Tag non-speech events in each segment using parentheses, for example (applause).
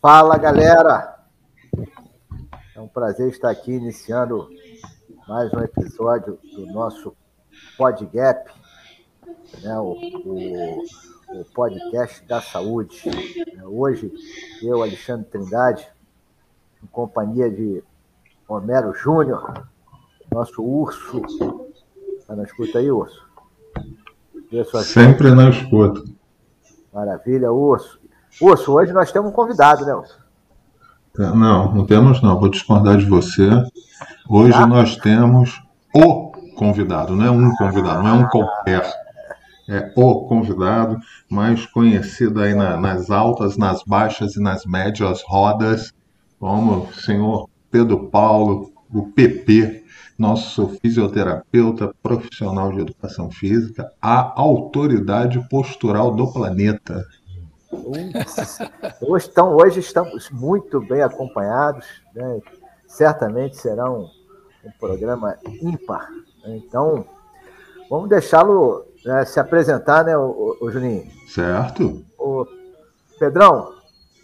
Fala, galera! É um prazer estar aqui iniciando mais um episódio do nosso PodGap, né, o, o, o podcast da saúde. Hoje, eu, Alexandre Trindade, em companhia de Homero Júnior, nosso urso. Está na escuta aí, urso? Sempre na escuta. Maravilha, urso. Urso, hoje nós temos um convidado, né, urso? Não, não temos não. Vou discordar de você. Hoje tá. nós temos o convidado, não é um convidado, não é um qualquer. É o convidado, mais conhecido aí na, nas altas, nas baixas e nas médias rodas, como o senhor Pedro Paulo, o PP, nosso fisioterapeuta profissional de educação física, a autoridade postural do planeta. Hoje, então, hoje estamos muito bem acompanhados, né? certamente será um, um programa ímpar. Né? Então, vamos deixá-lo né, se apresentar, né, o, o, Juninho? Certo. O Pedrão,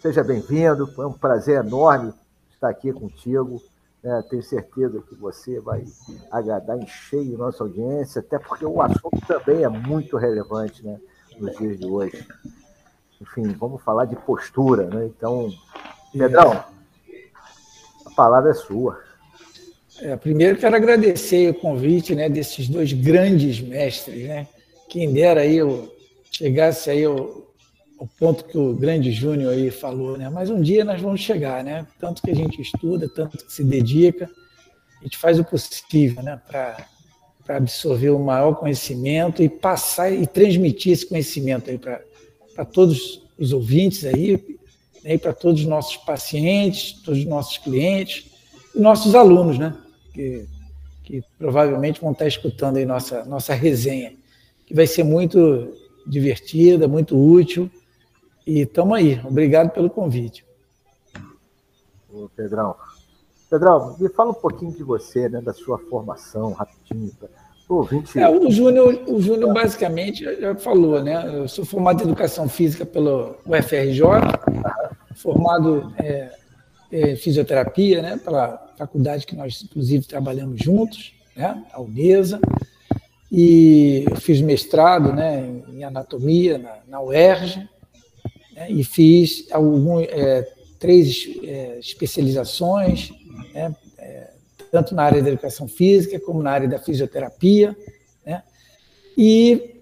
seja bem-vindo, foi um prazer enorme estar aqui contigo. Né? Tenho certeza que você vai agradar em cheio nossa audiência, até porque o assunto também é muito relevante né, nos dias de hoje enfim, vamos falar de postura, né? Então, Pedrão, a palavra é sua. É, primeiro quero agradecer o convite né, desses dois grandes mestres, né? Quem dera aí eu chegasse aí ao, ao ponto que o grande Júnior aí falou, né? Mas um dia nós vamos chegar, né? Tanto que a gente estuda, tanto que se dedica, a gente faz o possível, né? Para absorver o maior conhecimento e passar e transmitir esse conhecimento aí para para todos os ouvintes aí, né, para todos os nossos pacientes, todos os nossos clientes e nossos alunos, né? Que, que provavelmente vão estar escutando aí nossa, nossa resenha, que vai ser muito divertida, muito útil. E estamos aí. Obrigado pelo convite. Ô, Pedrão. Pedrão, me fala um pouquinho de você, né, da sua formação, rapidinho, é, o Júnior, o Júnior basicamente já falou, né? Eu sou formado em educação física pelo UFRJ, formado é, em fisioterapia, né? Pela faculdade que nós inclusive trabalhamos juntos, né? A UNESA. E eu fiz mestrado, né? Em anatomia na, na UERJ, né? e fiz algum, é, três é, especializações, né? Tanto na área da educação física como na área da fisioterapia, né? e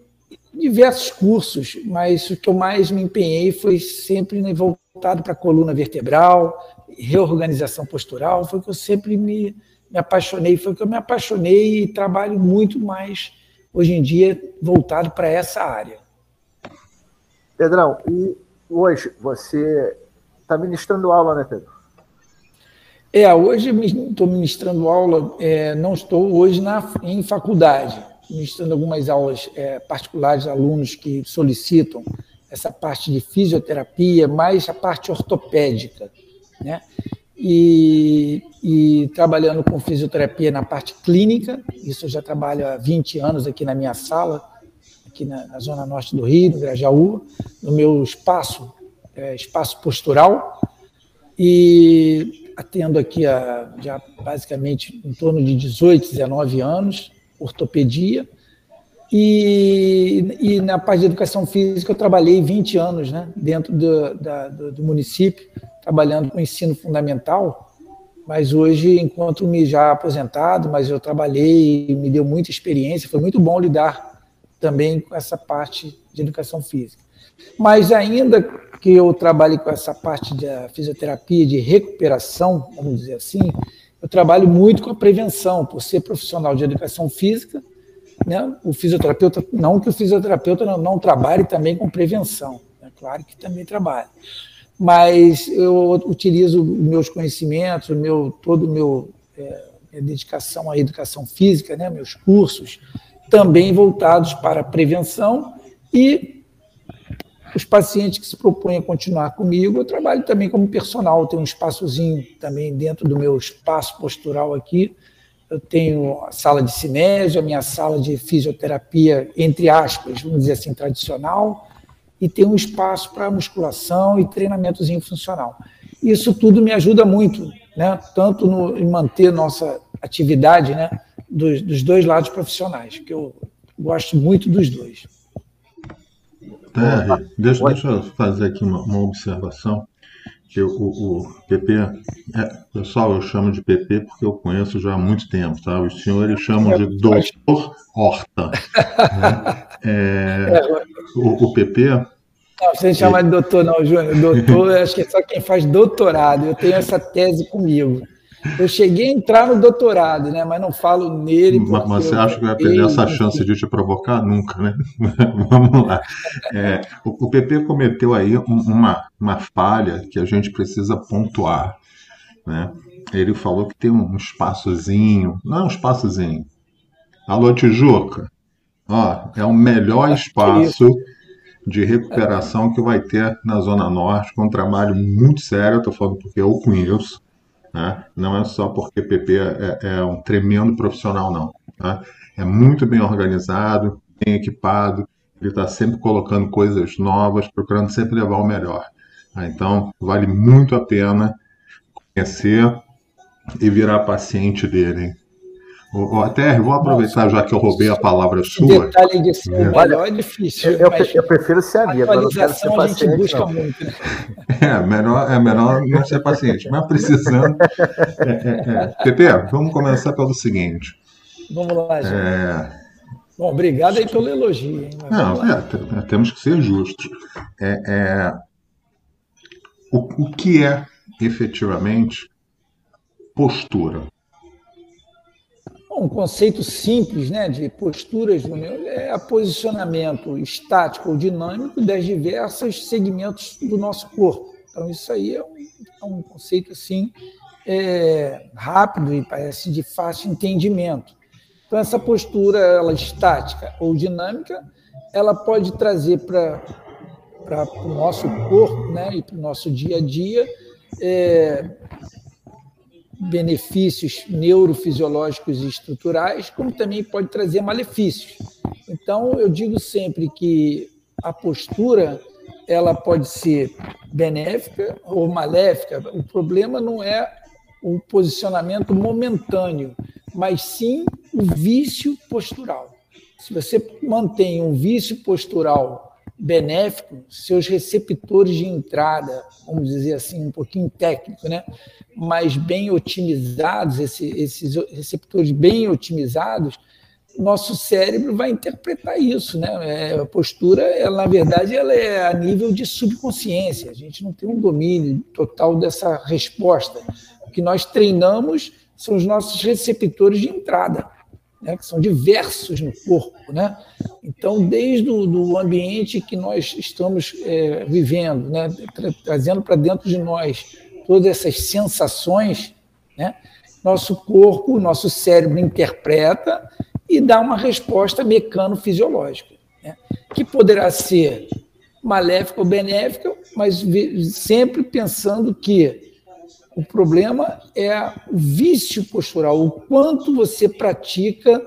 diversos cursos, mas o que eu mais me empenhei foi sempre voltado para a coluna vertebral, reorganização postural, foi o que eu sempre me, me apaixonei, foi o que eu me apaixonei e trabalho muito mais hoje em dia voltado para essa área. Pedrão, e hoje você está ministrando aula, né, Pedro? É, hoje estou ministrando aula, é, não estou hoje na, em faculdade, ministrando algumas aulas é, particulares alunos que solicitam essa parte de fisioterapia, mais a parte ortopédica, né? E, e, trabalhando com fisioterapia na parte clínica, isso eu já trabalho há 20 anos aqui na minha sala, aqui na, na zona norte do Rio, no Grajaú, no meu espaço, é, espaço postural, e atendo aqui a, já basicamente em torno de 18, 19 anos, ortopedia, e, e na parte de educação física eu trabalhei 20 anos né, dentro do, da, do, do município, trabalhando com ensino fundamental, mas hoje encontro-me já aposentado, mas eu trabalhei e me deu muita experiência, foi muito bom lidar também com essa parte de educação física. Mas ainda que eu trabalhe com essa parte da fisioterapia de recuperação, vamos dizer assim, eu trabalho muito com a prevenção, por ser profissional de educação física, né? o fisioterapeuta, não que o fisioterapeuta não, não trabalhe também com prevenção, é claro que também trabalha, mas eu utilizo meus conhecimentos, meu, todo o meu é, minha dedicação à educação física, né? meus cursos, também voltados para a prevenção e os pacientes que se propõem a continuar comigo, eu trabalho também como personal, tenho um espaçozinho também dentro do meu espaço postural aqui. Eu tenho a sala de cinésio, a minha sala de fisioterapia, entre aspas, vamos dizer assim, tradicional, e tenho um espaço para musculação e treinamentozinho funcional. Isso tudo me ajuda muito, né? tanto no, em manter nossa atividade né? dos, dos dois lados profissionais, que eu gosto muito dos dois. Terry, deixa, deixa eu fazer aqui uma, uma observação que o, o PP, é, pessoal, eu chamo de PP porque eu conheço já há muito tempo, tá? Os senhores chamam de (laughs) doutor Horta. Né? É, o, o, PP. Não, você chama de doutor, não, Júnior. Doutor, acho que é só quem faz doutorado. Eu tenho essa tese comigo. Eu cheguei a entrar no doutorado, né? Mas não falo nele. Mas, mas você acha que vai perder essa chance de te provocar? Nunca, né? (laughs) Vamos lá. É, o, o, PP cometeu aí uma, uma falha que a gente precisa pontuar, né? Ele falou que tem um espaçozinho, não é um espaçozinho. Alô, Tijuca, ó, é o melhor espaço de recuperação que vai ter na Zona Norte, com um trabalho muito sério, estou falando porque eu conheço, né? Não é só porque PP é, é um tremendo profissional, não. Tá? É muito bem organizado, bem equipado, ele está sempre colocando coisas novas, procurando sempre levar o melhor. Tá? Então, vale muito a pena conhecer e virar paciente dele. O, até vou aproveitar já que eu roubei a palavra sua. Detalhe de ser é. melhor é difícil. Eu, eu, prefiro ser amigo. Atualização a gente busca não. muito. Né? (laughs) É, melhor, é melhor não ser paciente, mas precisando. É, é, é. Pepe, vamos começar pelo seguinte. Vamos lá, gente. É... Bom, obrigado aí pelo elogio. Hein? Não, é, temos que ser justos. É, é, o, o que é efetivamente postura? Um conceito simples né, de posturas é a posicionamento estático ou dinâmico das diversos segmentos do nosso corpo. Então, isso aí é um, é um conceito assim, é, rápido e parece de fácil entendimento. Então, essa postura ela estática ou dinâmica, ela pode trazer para o nosso corpo né, e para o nosso dia a dia é, benefícios neurofisiológicos e estruturais, como também pode trazer malefícios. Então, eu digo sempre que a postura ela pode ser benéfica ou maléfica. O problema não é o posicionamento momentâneo, mas sim o vício postural. Se você mantém um vício postural benéfico, seus receptores de entrada, vamos dizer assim, um pouquinho técnico, né? mas bem otimizados, esse, esses receptores bem otimizados, nosso cérebro vai interpretar isso, né? É, a postura, ela, na verdade, ela é a nível de subconsciência. A gente não tem um domínio total dessa resposta. O que nós treinamos são os nossos receptores de entrada né, que são diversos no corpo. Né? Então, desde o do ambiente que nós estamos é, vivendo, né, tra trazendo para dentro de nós todas essas sensações, né, nosso corpo, nosso cérebro interpreta e dá uma resposta mecano-fisiológica, né, que poderá ser maléfica ou benéfica, mas sempre pensando que o problema é o vício postural, o quanto você pratica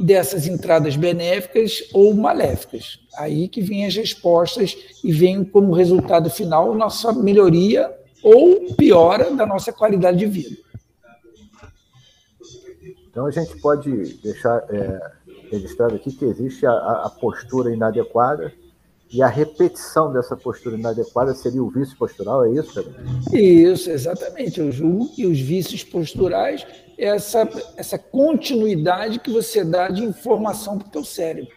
dessas entradas benéficas ou maléficas. Aí que vem as respostas e vem como resultado final nossa melhoria ou piora da nossa qualidade de vida. Então a gente pode deixar é, registrado aqui que existe a, a postura inadequada e a repetição dessa postura inadequada seria o vício postural, é isso? Isso, exatamente. Eu julgo que os vícios posturais é essa, essa continuidade que você dá de informação para o teu cérebro.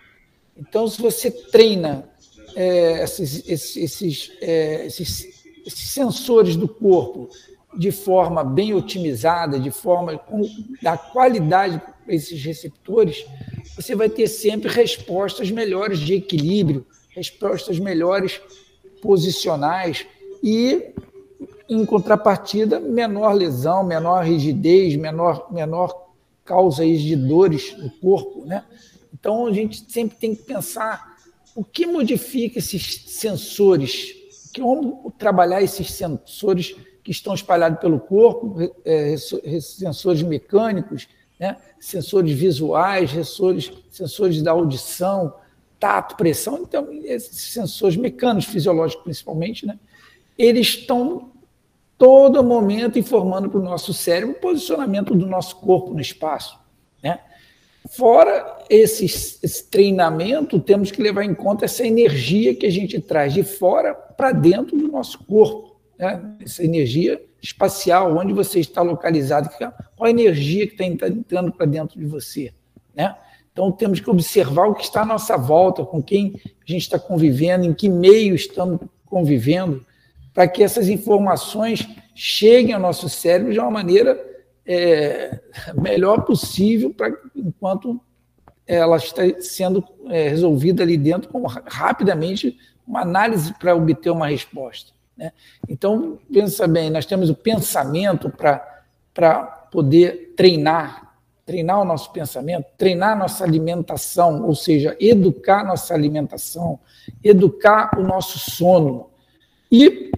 Então, se você treina é, esses, esses, é, esses, esses sensores do corpo de forma bem otimizada, de forma com, da qualidade para esses receptores, você vai ter sempre respostas melhores de equilíbrio, respostas melhores posicionais e, em contrapartida, menor lesão, menor rigidez, menor, menor causa de dores no corpo. Né? Então, a gente sempre tem que pensar o que modifica esses sensores, como trabalhar esses sensores que estão espalhados pelo corpo, é, sensores mecânicos, né? sensores visuais, sensores, sensores da audição, tato, pressão, então esses sensores mecânicos, fisiológicos principalmente, né, eles estão todo momento informando para o nosso cérebro o posicionamento do nosso corpo no espaço. Né? Fora esse, esse, treinamento, temos que levar em conta essa energia que a gente traz de fora para dentro do nosso corpo. Né? Essa energia espacial, onde você está localizado, qual a energia que está entrando para dentro de você. Né? Então, temos que observar o que está à nossa volta, com quem a gente está convivendo, em que meio estamos convivendo, para que essas informações cheguem ao nosso cérebro de uma maneira é, melhor possível, para enquanto ela está sendo é, resolvida ali dentro, como rapidamente uma análise para obter uma resposta. Né? Então, pensa bem, nós temos o pensamento para poder treinar, treinar o nosso pensamento, treinar nossa alimentação, ou seja, educar nossa alimentação, educar o nosso sono. E,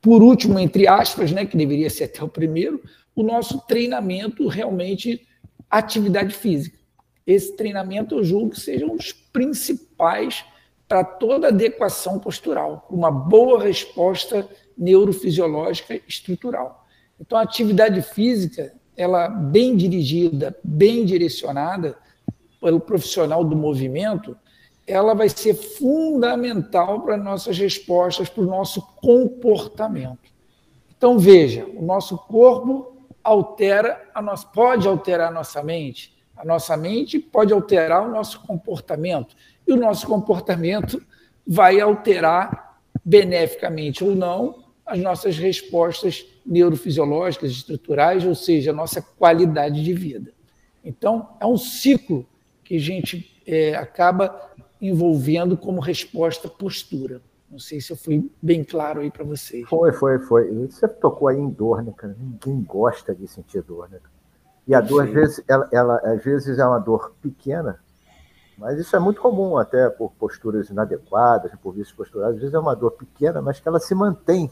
por último, entre aspas, né, que deveria ser até o primeiro, o nosso treinamento realmente atividade física. Esse treinamento eu julgo que seja um dos principais para toda adequação postural, uma boa resposta neurofisiológica estrutural. Então, a atividade física, ela bem dirigida, bem direcionada pelo profissional do movimento, ela vai ser fundamental para nossas respostas, para o nosso comportamento. Então, veja, o nosso corpo altera a nossa, pode alterar a nossa mente, a nossa mente pode alterar o nosso comportamento, e o nosso comportamento vai alterar beneficamente ou não as nossas respostas neurofisiológicas, estruturais, ou seja, a nossa qualidade de vida. Então, é um ciclo que a gente é, acaba envolvendo como resposta postura. Não sei se eu fui bem claro aí para vocês. Foi, foi, foi. Você tocou aí em dor, né, cara? Ninguém gosta de sentir dor, né? E a dor, às vezes, ela, ela, às vezes é uma dor pequena, mas isso é muito comum, até por posturas inadequadas, por vícios posturais. Às vezes é uma dor pequena, mas que ela se mantém.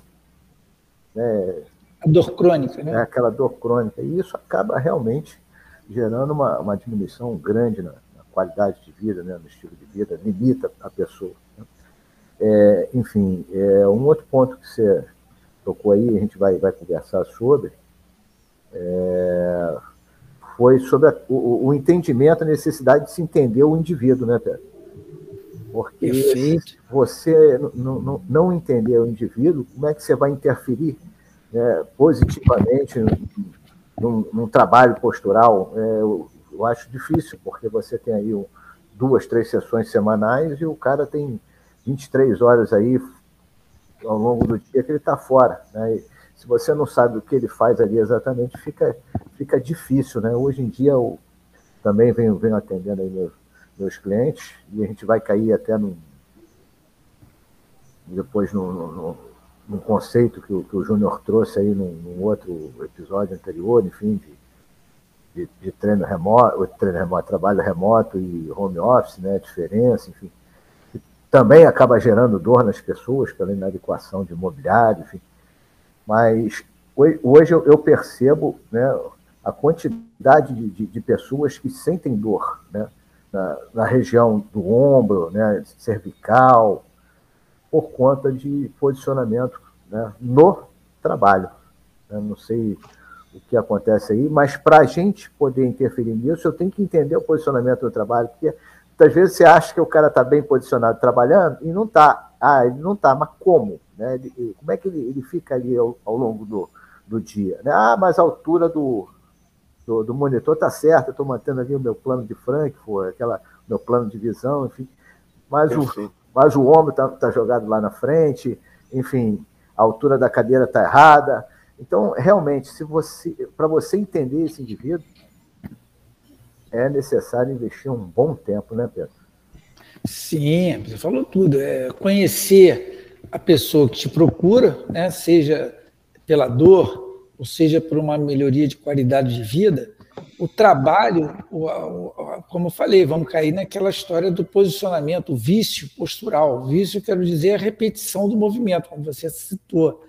Né? A dor crônica, né? É aquela dor crônica. E isso acaba realmente gerando uma, uma diminuição grande na, na qualidade de vida, né? no estilo de vida, limita a pessoa. Né? É, enfim, é, um outro ponto que você tocou aí, a gente vai, vai conversar sobre, é, foi sobre a, o, o, entendimento, a necessidade de se entender o indivíduo, né, Pedro? Porque Perfeito. se você não, não entender o indivíduo, como é que você vai interferir né, positivamente num, num, trabalho postural? É, eu, eu, acho difícil, porque você tem aí um, duas, três sessões semanais e o cara tem 23 horas aí ao longo do dia que ele está fora. Né? E se você não sabe o que ele faz ali exatamente, fica, fica difícil. Né? Hoje em dia eu também venho, venho atendendo aí meus, meus clientes e a gente vai cair até no, depois no, no, no conceito que o, que o Júnior trouxe aí num, num, outro episódio anterior, enfim, de, de, de treino remoto, treino remoto, trabalho remoto e home office, né, diferença, enfim também acaba gerando dor nas pessoas pela inadequação de imobiliário, enfim. Mas hoje eu percebo né, a quantidade de, de, de, pessoas que sentem dor né, na, na, região do ombro, né, cervical, por conta de posicionamento né, no trabalho. Eu não sei o que acontece aí, mas para a gente poder interferir nisso, eu tenho que entender o posicionamento do trabalho, porque Muitas vezes você acha que o cara está bem posicionado trabalhando e não está. Ah, ele não está, mas como? Né? Ele, como é que ele, ele fica ali ao, ao longo do, do dia? Né? Ah, mas a altura do, do, do monitor está certa, estou mantendo ali o meu plano de Frankfurt, aquela, meu plano de visão, enfim. Mas, o, mas o ombro está tá jogado lá na frente, enfim, a altura da cadeira está errada. Então, realmente, se você, para você entender esse indivíduo, é necessário investir um bom tempo, né, Pedro? Sim, você falou tudo. É conhecer a pessoa que te procura, né, seja pela dor, ou seja por uma melhoria de qualidade de vida, o trabalho, como eu falei, vamos cair naquela história do posicionamento, o vício postural. O vício, quero dizer, é a repetição do movimento, como você citou.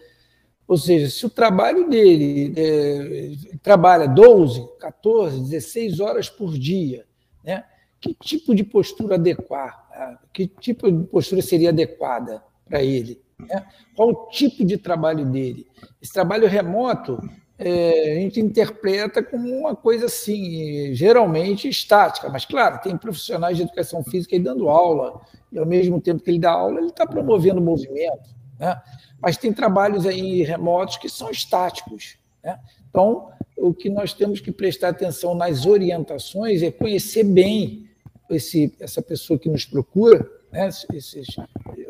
Ou seja, se o trabalho dele é, trabalha 12, 14, 16 horas por dia, né? que tipo de postura adequar? Né? Que tipo de postura seria adequada para ele? Né? Qual o tipo de trabalho dele? Esse trabalho remoto, é, a gente interpreta como uma coisa assim, geralmente estática, mas claro, tem profissionais de educação física aí dando aula, e ao mesmo tempo que ele dá aula, ele está promovendo movimento. Né? Mas tem trabalhos aí remotos que são estáticos. Né? Então, o que nós temos que prestar atenção nas orientações é conhecer bem esse, essa pessoa que nos procura, né? Esses,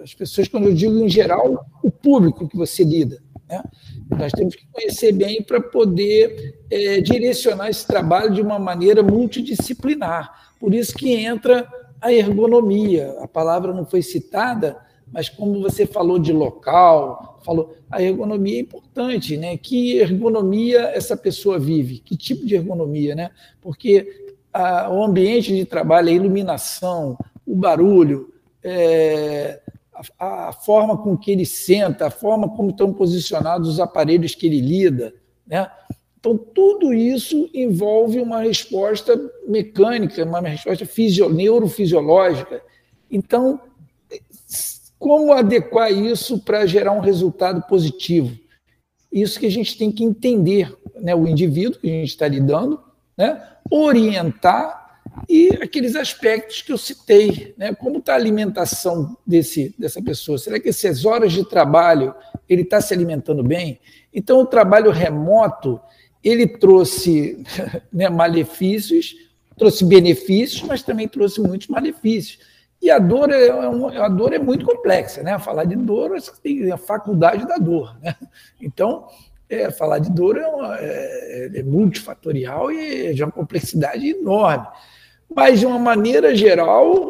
as pessoas, quando eu digo em geral, o público que você lida. Né? Nós temos que conhecer bem para poder é, direcionar esse trabalho de uma maneira multidisciplinar. Por isso que entra a ergonomia. A palavra não foi citada, mas como você falou de local, falou, a ergonomia é importante, né? Que ergonomia essa pessoa vive? Que tipo de ergonomia, né? Porque a, o ambiente de trabalho, a iluminação, o barulho, é, a, a, forma com que ele senta, a forma como estão posicionados os aparelhos que ele lida. Né? Então, tudo isso envolve uma resposta mecânica, uma resposta fisio, neurofisiológica. Então, como adequar isso para gerar um resultado positivo? Isso que a gente tem que entender, né? o indivíduo que a gente está lidando, né? orientar e aqueles aspectos que eu citei, né? como está a alimentação desse, dessa pessoa? Será que essas horas de trabalho ele está se alimentando bem? Então, o trabalho remoto ele trouxe (laughs) né, malefícios, trouxe benefícios, mas também trouxe muitos malefícios. E a dor é, a dor é muito complexa, né? Falar de dor, tem a faculdade da dor, né? Então, é, falar de dor é, uma, é, é multifatorial e é de uma complexidade enorme. Mas, de uma maneira geral,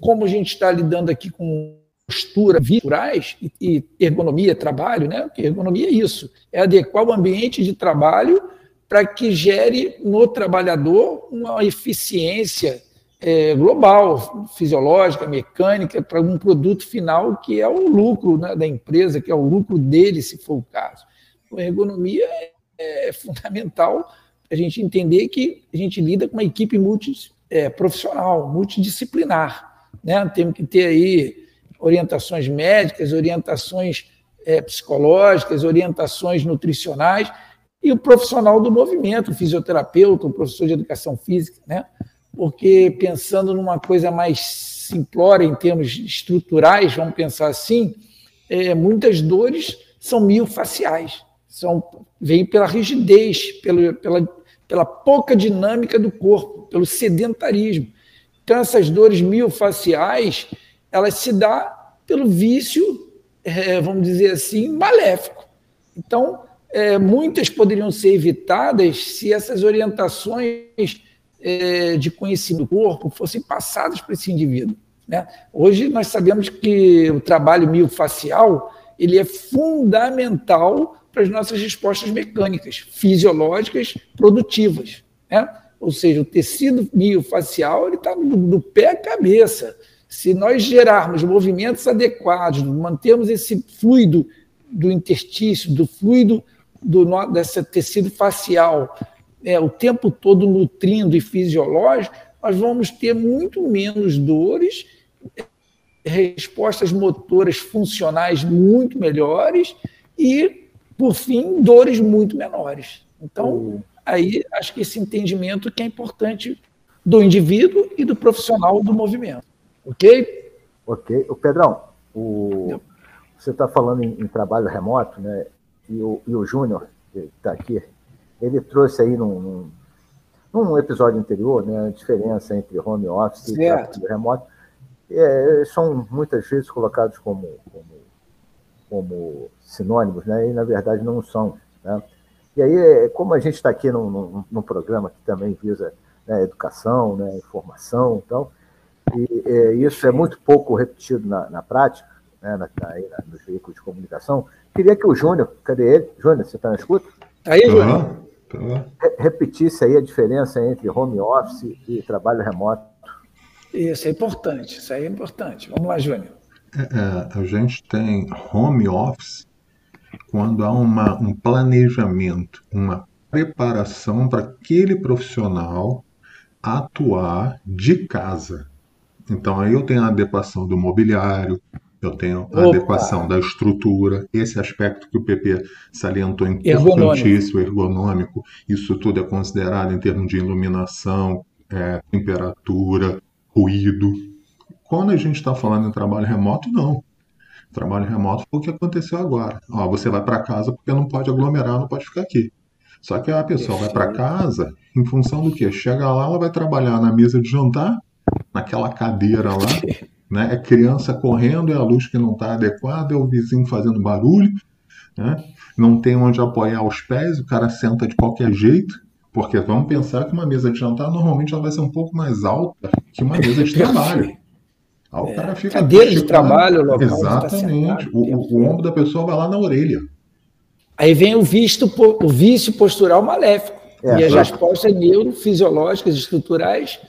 como a gente está lidando aqui com postura virtuais e, ergonomia, trabalho, né? Porque ergonomia é isso, é adequar o ambiente de trabalho para que gere no trabalhador uma eficiência é, global, fisiológica, mecânica, para um produto final que é o lucro né, da empresa, que é o lucro dele, se for o caso. A ergonomia é, é fundamental a gente entender que a gente lida com uma equipe multi, é, profissional, multidisciplinar. Né? Temos que ter aí orientações médicas, orientações é, psicológicas, orientações nutricionais e o profissional do movimento, o fisioterapeuta, o professor de educação física, né? Porque pensando numa coisa mais simplória em termos estruturais, vamos pensar assim, é, muitas dores são miofaciais, são vêm pela rigidez, pelo, pela, pela pouca dinâmica do corpo pelo sedentarismo. Então, essas dores miofaciais, elas se dão pelo vício, é, vamos dizer assim, maléfico. Então, é, muitas poderiam ser evitadas se essas orientações é, de conhecimento do corpo fossem passadas para esse indivíduo. Né? Hoje nós sabemos que o trabalho miofacial ele é fundamental para as nossas respostas mecânicas, fisiológicas, produtivas. Né? Ou seja, o tecido miofacial está do, do pé à cabeça. Se nós gerarmos movimentos adequados, mantermos esse fluido do interstício, do fluido do, desse tecido facial é, o tempo todo nutrindo e fisiológico, nós vamos ter muito menos dores, respostas motoras funcionais muito melhores e, por fim, dores muito menores. Então, aí acho que esse entendimento que é importante do indivíduo e do profissional do movimento. Ok? Ok. O Pedrão, o, você está falando em, em, trabalho remoto, né? E o, e o Júnior, que está aqui, ele trouxe aí num, num, num, episódio anterior né, a diferença entre home office certo. e trabalho remoto. É, são muitas vezes colocados como, como, como sinônimos, né? E na verdade não são. Né? E aí, como a gente está aqui num, num, num, programa que também visa né, educação, né, informação, então, e, é, isso é muito pouco repetido na, na prática, né, na, na, nos veículos de comunicação. Queria que o Júnior, cadê ele? Júnior, você está na escuta? Aí, Júnior. Uhum. Repetisse aí a diferença entre home office e trabalho remoto. Isso é importante, isso aí é importante. Vamos lá, Júnior. É, é a gente tem home office quando há uma, um planejamento, uma preparação para aquele profissional atuar de casa. Então aí eu tenho a adequação do mobiliário, eu tenho a Opa. adequação da estrutura, esse aspecto que o PP salientou importantíssimo, ergonômico, isso tudo é considerado em termos de iluminação, é, temperatura, ruído. Quando a gente está falando em trabalho remoto, não. Trabalho remoto foi o que aconteceu agora. Ó, você vai para casa porque não pode aglomerar, não pode ficar aqui. Só que a pessoa vai para casa em função do quê? Chega lá, ela vai trabalhar na mesa de jantar, naquela cadeira lá, (laughs) né? É criança correndo, é a luz que não está adequada, é o vizinho fazendo barulho, né? Não tem onde apoiar os pés, o cara senta de qualquer jeito, porque vamos pensar que uma mesa de jantar normalmente ela vai ser um pouco mais alta que uma mesa de (laughs) trabalho. Aí o cara fica Cadeira de trabalho, local Exatamente. O, o, o ombro da pessoa vai lá na orelha. Aí vem o, visto, o vício postural maléfico. É, e as respostas neurofisiológicas, estruturais,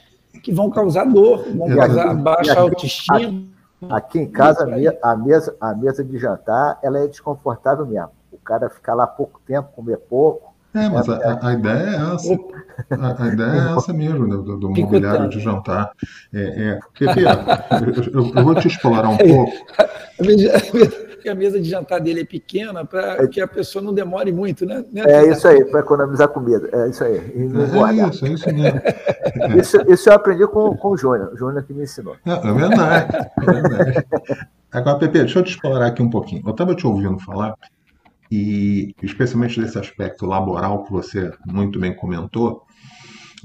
que vão causar dor, vão causar baixa aqui, autoestima. Aqui, aqui em casa, a mesa, a mesa de jantar ela é desconfortável mesmo. O cara ficar lá pouco tempo, comer pouco, é, mas a, a, ideia é essa. A, a, ideia é essa mesmo, né, do, do mobiliário de jantar. É, é, porque, eu, eu, vou te explorar um (laughs) pouco. A mesa de jantar dele é pequena para é. que a pessoa não demore muito, né? né é isso aí, para economizar comida. É isso aí. É, isso, é isso mesmo. (laughs) Isso, isso eu aprendi com, com o Júnior, o Júnior que me ensinou. É, é verdade, é verdade. Agora, Pepe, deixa eu te explorar aqui um pouquinho. Eu estava te ouvindo falar e especialmente desse aspecto laboral que você muito bem comentou,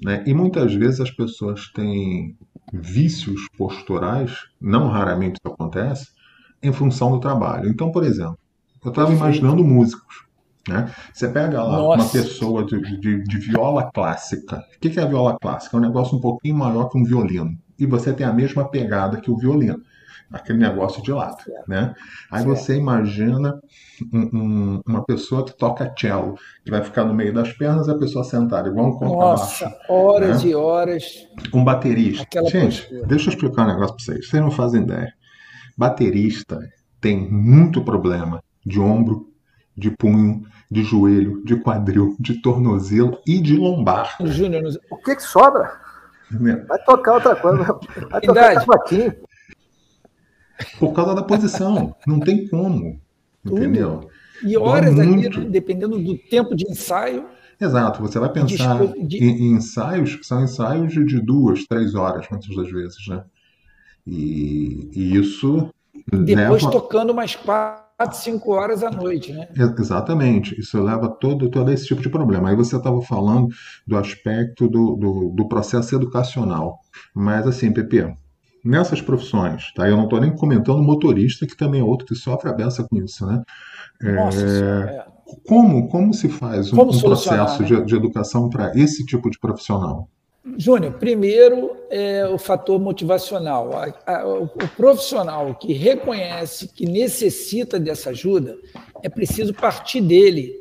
né? E muitas vezes as pessoas têm vícios posturais, não raramente isso acontece, em função do trabalho. Então, por exemplo, eu estava imaginando músicos. Né? Você pega lá Nossa. uma pessoa de, de, de, viola clássica. O que é a viola clássica? É um negócio um pouquinho maior que um violino. E você tem a mesma pegada que o violino aquele negócio de lado, né? Aí você imagina um, um, uma pessoa que toca cello, que vai ficar no meio das pernas e a pessoa sentada, igual um contrabaixo. Nossa, horas né? e horas. Um baterista. Aquela Gente, postura. deixa eu explicar um negócio para vocês. Vocês não fazem ideia. Baterista tem muito problema de ombro, de punho, de joelho, de quadril, de tornozelo e de lombar. Júnior, o que, que sobra? Vai tocar outra coisa. Vai tocar cavaquinho. Por causa da posição. Não tem como. Entendeu? E horas ali, dependendo do tempo de ensaio. Exato, você vai pensar de... em, em, ensaios que são ensaios de, de, duas, três horas, muitas das vezes, né? E, e isso. Depois leva... tocando mais quatro, cinco horas à noite, né? Exatamente, isso leva todo, todo esse tipo de problema. Aí você estava falando do aspecto do, do, do processo educacional. Mas assim, Pepe, nessas profissões, tá? Eu não estou nem comentando motorista, que também é outro que sofre a beça com isso, né? Nossa, é... é. Como, como se faz um, um processo né? de, de educação para esse tipo de profissional? Júnior, primeiro é o fator motivacional. O, o profissional que reconhece que necessita dessa ajuda, é preciso partir dele,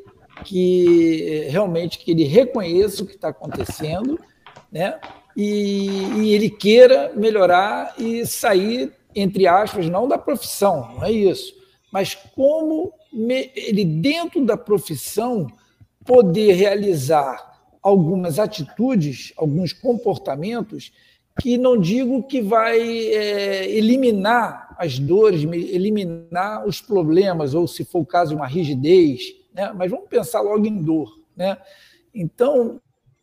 que realmente que ele reconheça o que está acontecendo, né? E, e ele queira melhorar e sair, entre aspas, não da profissão, não é isso, mas como ele, dentro da profissão, poder realizar algumas atitudes, alguns comportamentos que não digo que vai é, eliminar as dores, eliminar os problemas, ou se for o caso, uma rigidez, né? mas vamos pensar logo em dor. Né? Então,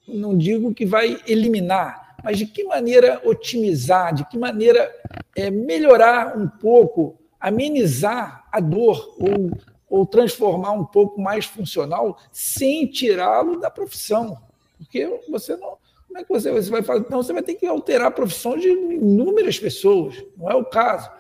não digo que vai eliminar, mas de que maneira otimizar, de que maneira é, melhorar um pouco, amenizar a dor ou, ou transformar um pouco mais funcional sem tirá-lo da profissão. Porque você não. Como é que você, você vai fazer? Então, você vai ter que alterar a profissão de inúmeras pessoas, não é o caso.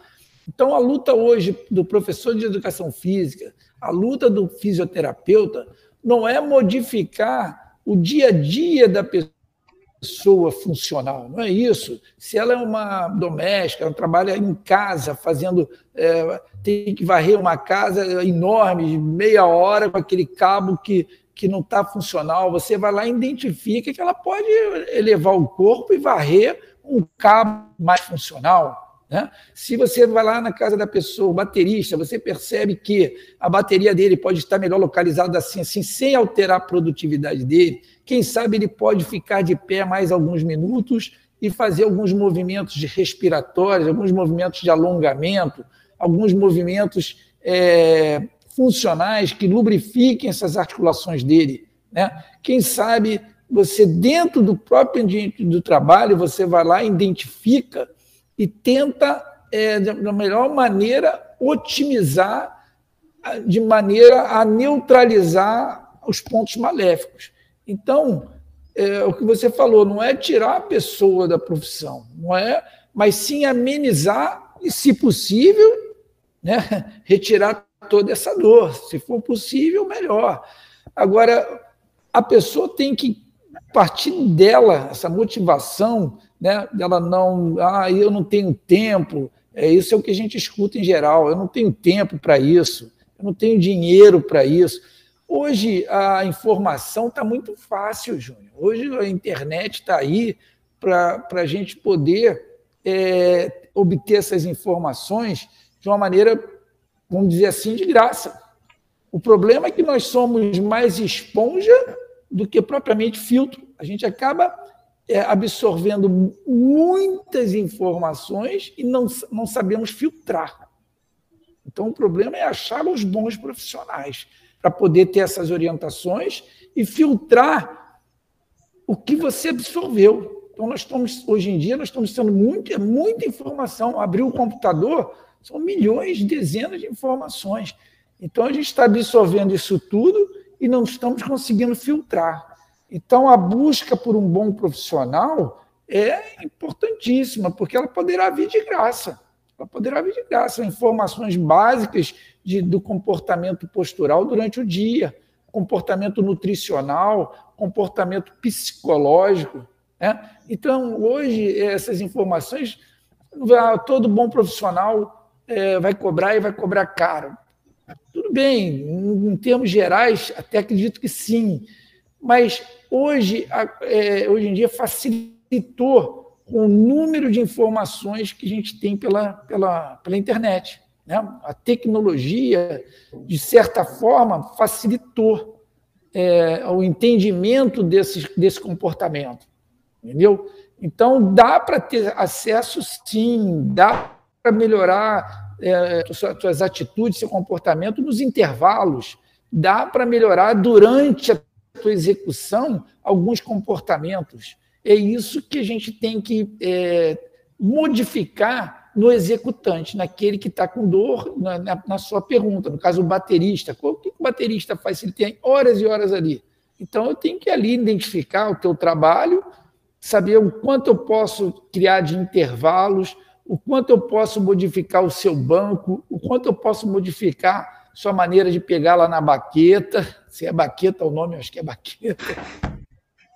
Então, a luta hoje do professor de educação física, a luta do fisioterapeuta, não é modificar o dia a dia da pessoa funcional, não é isso. Se ela é uma doméstica, ela trabalha em casa, fazendo. É, tem que varrer uma casa enorme, meia hora, com aquele cabo que, que não está funcional, você vai lá e identifica que ela pode elevar o corpo e varrer um cabo mais funcional. Né? Se você vai lá na casa da pessoa, o baterista, você percebe que a bateria dele pode estar melhor localizada assim, assim, sem alterar a produtividade dele. Quem sabe ele pode ficar de pé mais alguns minutos e fazer alguns movimentos de respiratórios, alguns movimentos de alongamento, alguns movimentos é, funcionais que lubrifiquem essas articulações dele. Né? Quem sabe você, dentro do próprio ambiente do trabalho, você vai lá, identifica e tenta, é, da melhor maneira, otimizar de maneira a neutralizar os pontos maléficos. Então, é, o que você falou, não é tirar a pessoa da profissão, não é, mas sim amenizar e, se possível, né, (laughs) retirar toda essa dor. Se for possível, melhor. Agora, a pessoa tem que partir dela, essa motivação, né, dela não, ah, eu não tenho tempo, é, isso é o que a gente escuta em geral, eu não tenho tempo para isso, eu não tenho dinheiro para isso. Hoje a informação está muito fácil, Júnior. Hoje a internet está aí para a gente poder é, obter essas informações de uma maneira, vamos dizer assim, de graça. O problema é que nós somos mais esponja do que propriamente filtro. A gente acaba absorvendo muitas informações e não, não sabemos filtrar. Então, o problema é achar os bons profissionais para poder ter essas orientações e filtrar o que você absorveu. Então, nós estamos, hoje em dia, nós estamos tendo muita, muita informação. Abrir o computador, são milhões, dezenas de informações. Então, a gente está absorvendo isso tudo e não estamos conseguindo filtrar. Então, a busca por um bom profissional é importantíssima, porque ela poderá vir de graça. Ela poderá vir de graça. Informações básicas de, do comportamento postural durante o dia, comportamento nutricional, comportamento psicológico. Né? Então, hoje, essas informações, todo bom profissional é, vai cobrar e vai cobrar caro. Tudo bem, em termos gerais, até acredito que sim, mas hoje, é, hoje em dia facilitou o número de informações que a gente tem pela, pela, pela internet. Né? A tecnologia, de certa forma, facilitou é, o entendimento desse, desse comportamento. Entendeu? Então, dá para ter acesso, sim, dá para melhorar é, suas atitudes, seu comportamento nos intervalos, dá para melhorar durante a tua execução alguns comportamentos. É isso que a gente tem que é, modificar no executante, naquele que está com dor, na, na, na, sua pergunta. No caso, o baterista. O que o baterista faz se ele tem horas e horas ali? Então, eu tenho que ali identificar o teu trabalho, saber o quanto eu posso criar de intervalos, o quanto eu posso modificar o seu banco, o quanto eu posso modificar sua maneira de pegar lá na baqueta. Se é baqueta o nome, acho que é baqueta.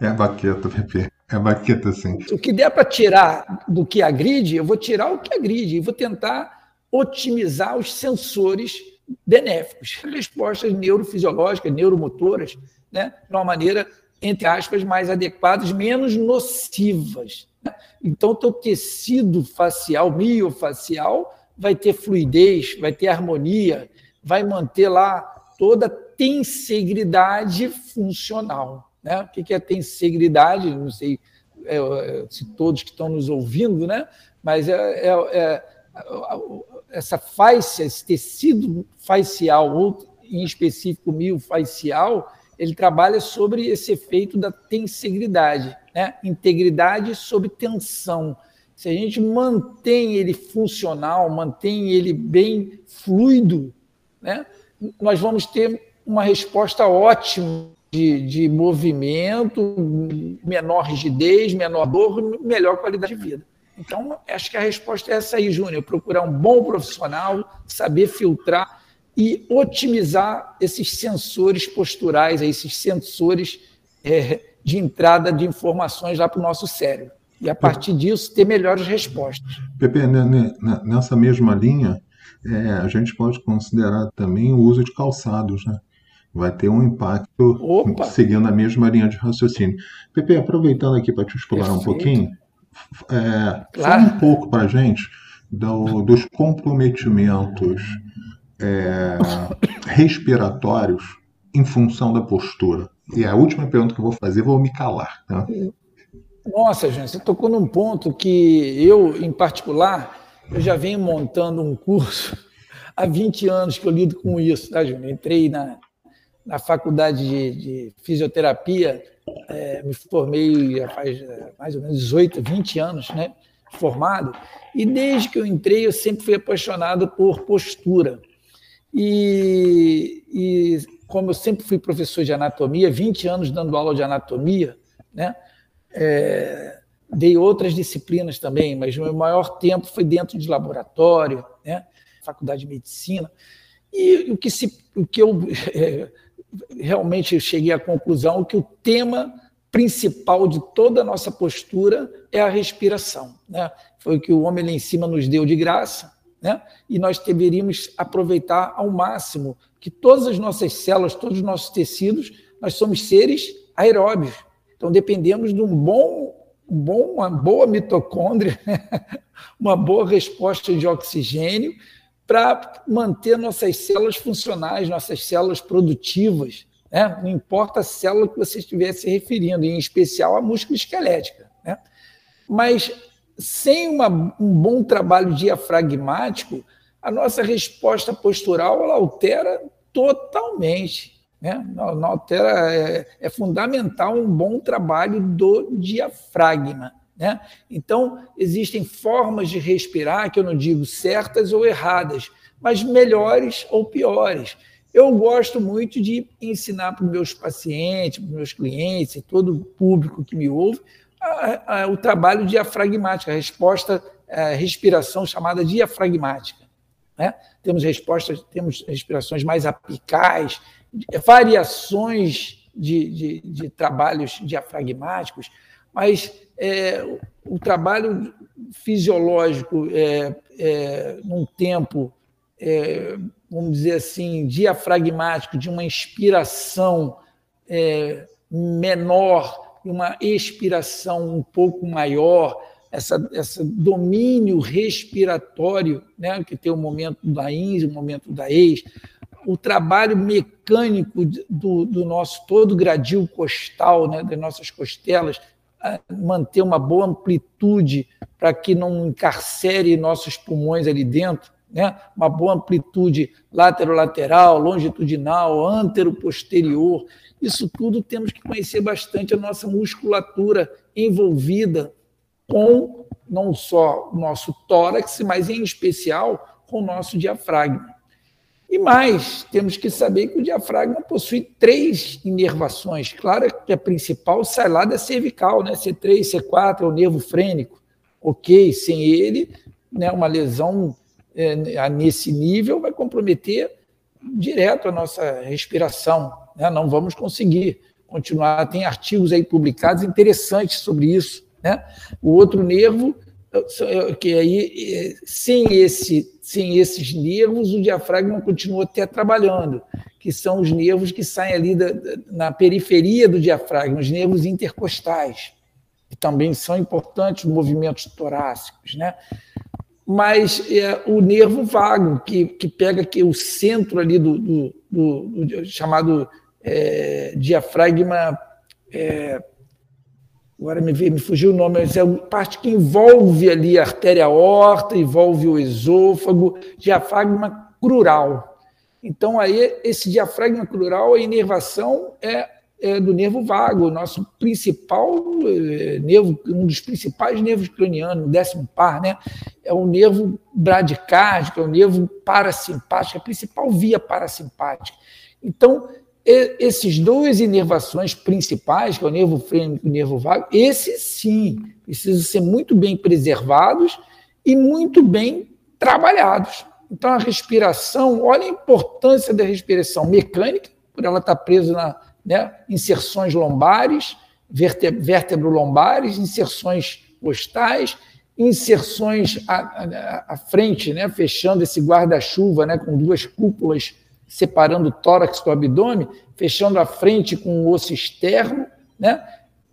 É baqueta, Pepe. É baqueta, sim. O que der para tirar do que agride, eu vou tirar o que agride e vou tentar otimizar os sensores benéficos, respostas neurofisiológicas, neuromotoras, né, de uma maneira, entre aspas, mais adequadas, menos nocivas. Então, o teu tecido facial, miofacial, vai ter fluidez, vai ter harmonia, vai manter lá toda a tensegridade funcional. Né? O que é tensegridade? Não sei é, é, se todos que estão nos ouvindo, né? mas é, é, é essa face, esse tecido facial, ou em específico miofacial, ele trabalha sobre esse efeito da tensegridade né? integridade sob tensão. Se a gente mantém ele funcional, mantém ele bem fluido, né? nós vamos ter uma resposta ótima de, de movimento, menor rigidez, menor dor, melhor qualidade de vida. Então, acho que a resposta é essa aí, Júnior: procurar um bom profissional, saber filtrar e otimizar esses sensores posturais, esses sensores é, de entrada de informações lá para o nosso cérebro. E a partir disso ter melhores respostas. Pepe, né, né, né, nessa mesma linha, é, a gente pode considerar também o uso de calçados, né? Vai ter um impacto Opa. seguindo a mesma linha de raciocínio. Pepe, aproveitando aqui para te explorar Perfeito. um pouquinho, é, claro. fala um pouco para a gente do, dos comprometimentos é, respiratórios em função da postura. E a última pergunta que eu vou fazer, vou me calar. Tá? Nossa, gente, você tocou num ponto que eu, em particular, eu já venho montando um curso (laughs) há 20 anos que eu lido com isso, tá, Júnior? Entrei na, na faculdade de, de fisioterapia, é, me formei já faz é, mais ou menos 18, 20 anos, né? Formado, e desde que eu entrei, eu sempre fui apaixonado por postura. E, e como eu sempre fui professor de anatomia, 20 anos dando aula de anatomia, né? É, dei outras disciplinas também, mas o meu maior tempo foi dentro de laboratório, né? faculdade de medicina. E o que, se, o que eu (laughs) é, realmente cheguei à conclusão que o tema principal de toda a nossa postura é a respiração. Né? Foi o que o homem lá em cima nos deu de graça, né? e nós deveríamos aproveitar ao máximo que todas as nossas células, todos os nossos tecidos, nós somos seres aeróbios. Então dependemos de um bom, bom uma boa mitocôndria, (laughs) uma boa resposta de oxigênio para manter nossas células funcionais, nossas células produtivas. Né? Não importa a célula que você estiver se referindo, em especial a músculo esquelética. Né? Mas sem uma, um bom trabalho diafragmático, a nossa resposta postural ela altera totalmente. Né? Altera, é, é, fundamental um bom trabalho do diafragma. Né? Então, existem formas de respirar, que eu não digo certas ou erradas, mas melhores ou piores. Eu gosto muito de ensinar para os meus pacientes, para os meus clientes e todo o público que me ouve a, a, o trabalho diafragmático, a resposta, a respiração chamada diafragmática. Né? Temos respostas, temos respirações mais apicais, variações de, de, de trabalhos diafragmáticos, mas é, o, trabalho fisiológico é, é, num tempo, é, vamos dizer assim, diafragmático, de uma inspiração é, menor uma expiração um pouco maior, essa, esse domínio respiratório, né, que tem o momento da ins, o momento da ex, o trabalho mecânico do, do nosso todo gradil costal, né, das nossas costelas, manter uma boa amplitude para que não encarcere nossos pulmões ali dentro, né? uma boa amplitude laterolateral, longitudinal, antero-posterior. Isso tudo temos que conhecer bastante a nossa musculatura envolvida com não só o nosso tórax, mas em especial com o nosso diafragma. E mais, temos que saber que o diafragma possui três inervações. Claro que a principal sai lá da cervical, né? C3, C4 é o nervo frênico. Ok, sem ele, né, uma lesão é, nesse nível vai comprometer direto a nossa respiração. Né? Não vamos conseguir continuar. Tem artigos aí publicados interessantes sobre isso. Né? O outro nervo, que aí, sem, esse, sem esses nervos, o diafragma continua até trabalhando, que são os nervos que saem ali da, na periferia do diafragma, os nervos intercostais, que também são importantes movimentos torácicos. Né? mas é o nervo vago, que, que pega aqui o centro ali do, do, do, do chamado é, diafragma. É, agora me, me fugiu o nome, mas é a parte que envolve ali a artéria aorta, envolve o esôfago, diafragma crural. Então, aí, esse diafragma crural, a inervação é é, do nervo vago, nosso principal é, nervo, um dos principais nervos cranianos, o décimo par, né? É o nervo bradicárdico, é o nervo parasimpático, é a principal via parasimpática. Então, esses duas inervações principais, que é o nervo frênico e o nervo vago, esses sim precisam ser muito bem preservados e muito bem trabalhados. Então, a respiração, olha a importância da respiração mecânica, por ela estar presa na, né? inserções lombares, vértebro-lombares, inserções costais, inserções à, à, à, frente, né? fechando esse guarda-chuva né? com duas cúpulas separando o tórax do abdômen, fechando a frente com o osso externo. Né?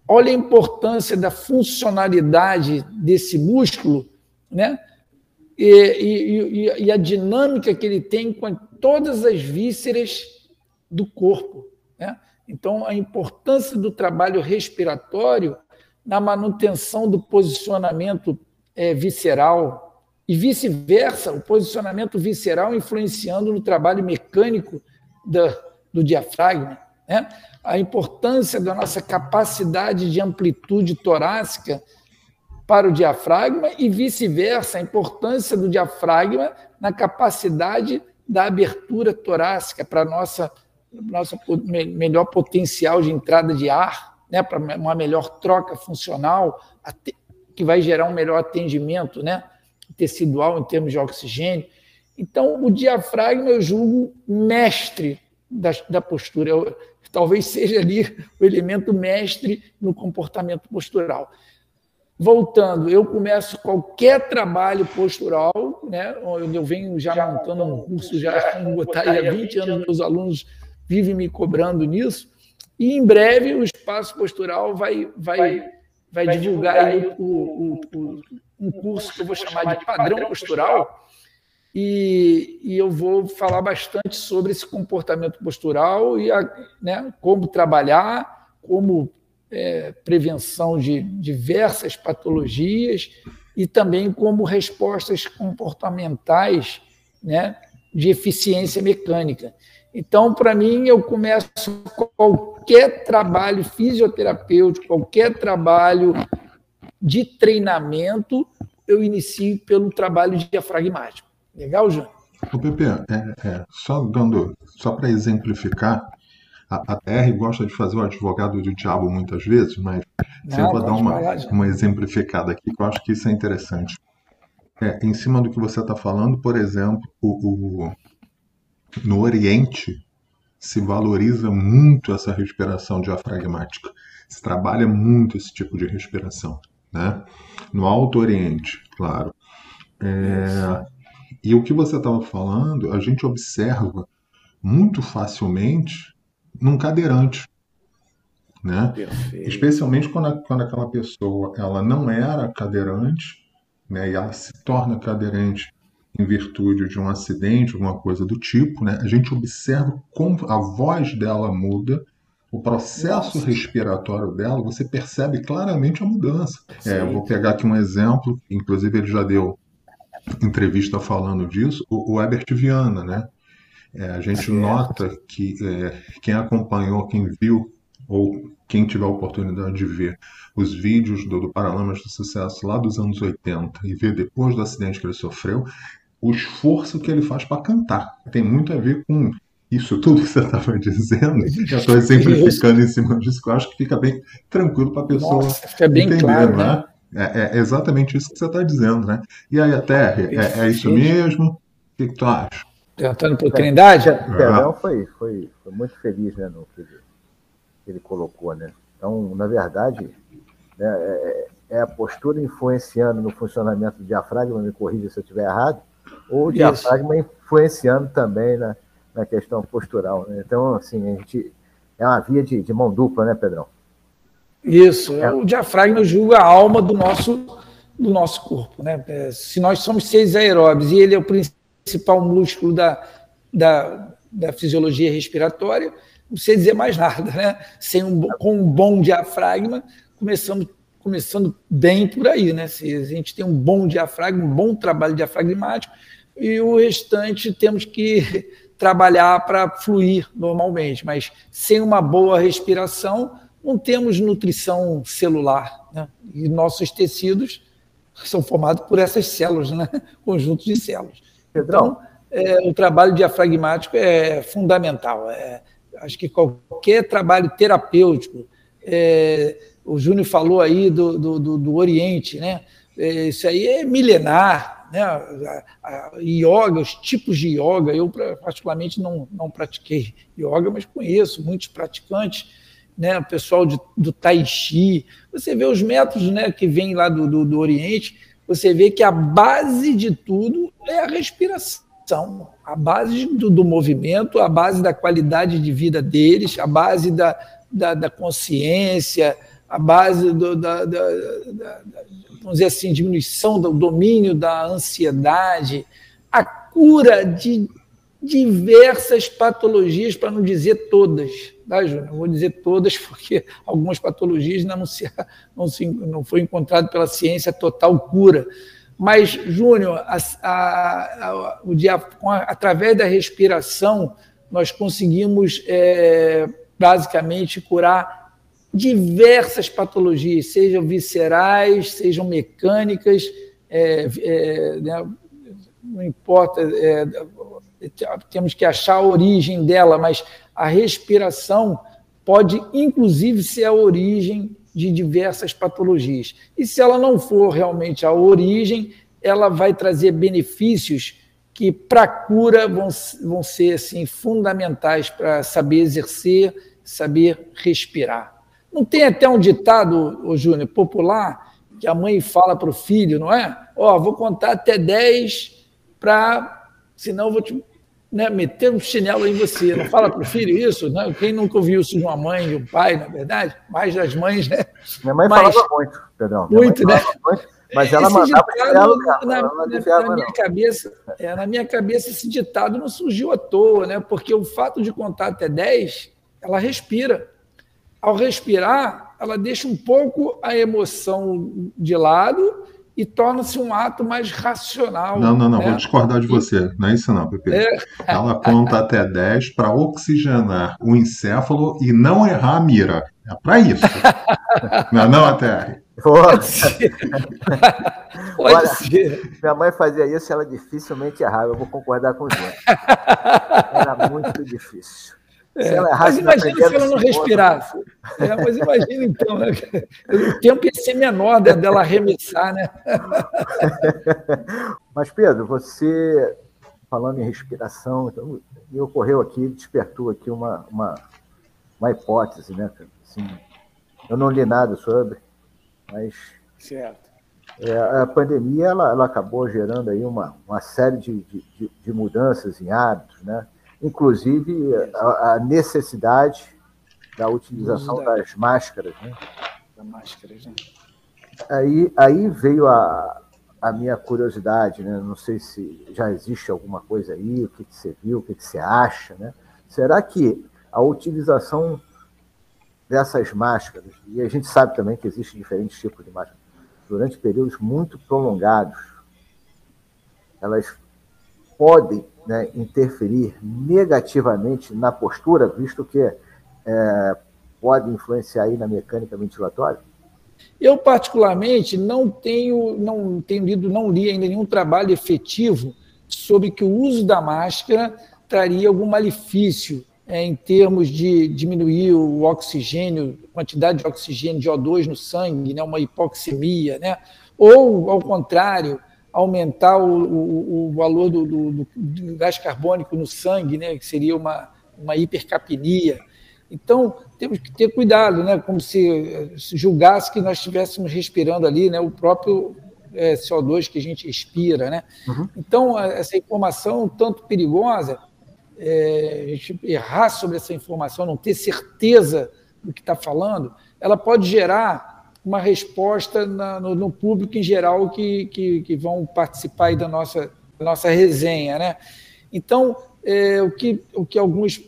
Olha a importância da funcionalidade desse músculo né? e, e, e a dinâmica que ele tem com todas as vísceras do corpo. Né? Então, a importância do trabalho respiratório na manutenção do posicionamento é, visceral, e vice-versa, o posicionamento visceral influenciando no trabalho mecânico do, do diafragma. Né? A importância da nossa capacidade de amplitude torácica para o diafragma e vice-versa, a importância do diafragma na capacidade da abertura torácica para nossa, nossa melhor potencial de entrada de ar, né? para uma melhor troca funcional, que vai gerar um melhor atendimento né? Tecidual em termos de oxigênio. Então, o diafragma eu julgo mestre da, da postura. Eu, talvez seja ali o elemento mestre no comportamento postural. Voltando, eu começo qualquer trabalho postural, né? eu venho já montando um curso, já vou botar há 20 anos, meus alunos vivem me cobrando nisso, e em breve o espaço postural vai, vai, vai divulgar aí o, o, o, um curso que eu vou chamar de padrão postural, e, e, eu vou falar bastante sobre esse comportamento postural e a, né, como trabalhar, como é, prevenção de diversas patologias e também como respostas comportamentais né, de eficiência mecânica. Então, para mim, eu começo qualquer trabalho fisioterapêutico, qualquer trabalho de treinamento, eu inicio pelo trabalho diafragmático. Legal, Júnior? O Pepe, é, é, só dando, só para exemplificar, a, a TR gosta de fazer o advogado do diabo muitas vezes, mas Não, eu vou dar uma, uma exemplificada aqui, que eu acho que isso é interessante. É, em cima do que você está falando, por exemplo, o, o, no Oriente se valoriza muito essa respiração diafragmática. Se trabalha muito esse tipo de respiração. Né? No Alto Oriente, claro. É, e o que você estava falando, a gente observa muito facilmente num cadeirante. Né? Especialmente quando, quando aquela pessoa ela não era cadeirante né, e ela se torna cadeirante em virtude de um acidente, alguma coisa do tipo, né, a gente observa como a voz dela muda, o processo Nossa. respiratório dela, você percebe claramente a mudança. É, eu vou pegar aqui um exemplo, inclusive ele já deu entrevista falando disso, o, o Herbert Viana, né? É, a gente nota que é, quem acompanhou, quem viu, ou quem tiver a oportunidade de ver os vídeos do, do Paralamas do Sucesso lá dos anos 80 e ver depois do acidente que ele sofreu, o esforço que ele faz para cantar. Tem muito a ver com isso tudo que você estava dizendo. Já estou exemplificando em cima disso, que eu acho que fica bem tranquilo para a pessoa Nossa, fica bem entender, claro, né? né? É, é, exatamente isso que você está dizendo, né? E aí, até, é, é isso mesmo? O que, que tu acha? Perguntando para o Trindade? Perdão foi, foi, foi, muito feliz né, no que ele, que ele colocou. Né? Então, na verdade, né, é, é, a postura influenciando no funcionamento do diafragma, me corrija se eu estiver errado, ou o diafragma influenciando também na, na questão postural. Né? Então, assim, a gente é uma via de, de mão dupla, né, Pedrão? Isso, é. o diafragma julga a alma do nosso, do nosso corpo. Né? É, se nós somos seres aeróbios e ele é o principal músculo da, da, da fisiologia respiratória, não sei dizer mais nada. Né? Sem um, com um bom diafragma, começamos começando bem por aí, né? Se a gente tem um bom diafragma, um bom trabalho diafragmático, e o restante temos que (laughs) trabalhar para fluir normalmente, mas sem uma boa respiração, não temos nutrição celular. Né? E nossos tecidos são formados por essas células, né? (laughs) conjuntos de células. Então, é, o trabalho diafragmático é fundamental. É, acho que qualquer trabalho terapêutico, é, o Júnior falou aí do, do, do, do Oriente, né? É, isso aí é milenar, né? A, a, yoga, os tipos de yoga, eu particularmente não, não pratiquei yoga, mas conheço muitos praticantes né, o pessoal de, do Tai Chi, você vê os métodos né, que vêm lá do, do, do Oriente, você vê que a base de tudo é a respiração a base do, do, movimento, a base da qualidade de vida deles, a base da, da, da consciência, a base do, da, da, da, vamos dizer assim, diminuição do domínio da ansiedade, a cura de diversas patologias, para não dizer todas tá, Júnior? Vou dizer todas, (laughs) porque algumas patologias não, se, não, se, não foi encontrado pela ciência total cura. Mas, Júnior, a, a, a, o dia, através da respiração, nós conseguimos é, basicamente curar diversas patologias, sejam viscerais, sejam mecânicas, é, é, né, não importa, é, temos que achar a origem dela, mas a respiração pode, inclusive, ser a origem de diversas patologias. E se ela não for realmente a origem, ela vai trazer benefícios que, para a cura, vão, vão ser assim, fundamentais para saber exercer, saber respirar. Não tem até um ditado, ô Júnior, popular, que a mãe fala para o filho, não é? Ó, oh, vou contar até 10 para. Senão eu vou te né, meter um chinelo em você. Não fala para o filho isso? Né? Quem nunca ouviu isso de uma mãe, e um pai, na verdade? Mais das mães, né? Minha mãe mas, falava muito, perdão. Muito, né? Muito, mas ela esse mandava ditado, na, na, na, na minha cabeça, é, na minha cabeça, esse ditado não surgiu à toa, né? Porque o fato de contar até 10, ela respira. Ao respirar, ela deixa um pouco a emoção de lado e torna-se um ato mais racional. Não, não, não, né? vou discordar de você. Não é isso não, Pepe. É. Ela conta até 10 para oxigenar o encéfalo e não errar a mira. É para isso. (laughs) não, é não, até. Pode ser. Pode Olha, ser. Minha mãe fazia isso ela dificilmente errava. Eu vou concordar com o João. Era muito difícil. É, mas imagina se ela não respirasse. É, mas imagina então, né? o tempo ia ser menor dela arremessar, né? (laughs) Mas, Pedro, você, falando em respiração, então, me ocorreu aqui, despertou aqui uma, uma, uma hipótese, né? Assim, eu não li nada sobre, mas. Certo. É, a pandemia ela, ela acabou gerando aí uma, uma série de, de, de mudanças em hábitos, né? Inclusive a, a necessidade da utilização das máscaras. Né? Da máscara, né? Aí, aí veio a, a minha curiosidade, né? não sei se já existe alguma coisa aí, o que, que você viu, o que, que você acha. Né? Será que a utilização dessas máscaras, e a gente sabe também que existem diferentes tipos de máscaras, durante períodos muito prolongados, elas podem né, interferir negativamente na postura, visto que é, pode influenciar aí na mecânica ventilatória? Eu, particularmente, não tenho, não tenho lido, não li ainda nenhum trabalho efetivo sobre que o uso da máscara traria algum malefício é, em termos de diminuir o oxigênio, quantidade de oxigênio de O2 no sangue, né, uma hipoxemia, né? ou, ao contrário, aumentar o, o, o valor do, do, do, gás carbônico no sangue, né, que seria uma, uma hipercapnia. Então, temos que ter cuidado, né, como se, se julgasse que nós estivéssemos respirando ali né, o próprio é, CO2 que a gente expira. Né? Uhum. Então, essa informação tanto perigosa, é, a gente errar sobre essa informação, não ter certeza do que está falando, ela pode gerar uma resposta na, no, no, público em geral que, que, que vão participar da nossa, da nossa resenha. Né? Então, é, o, que, o que alguns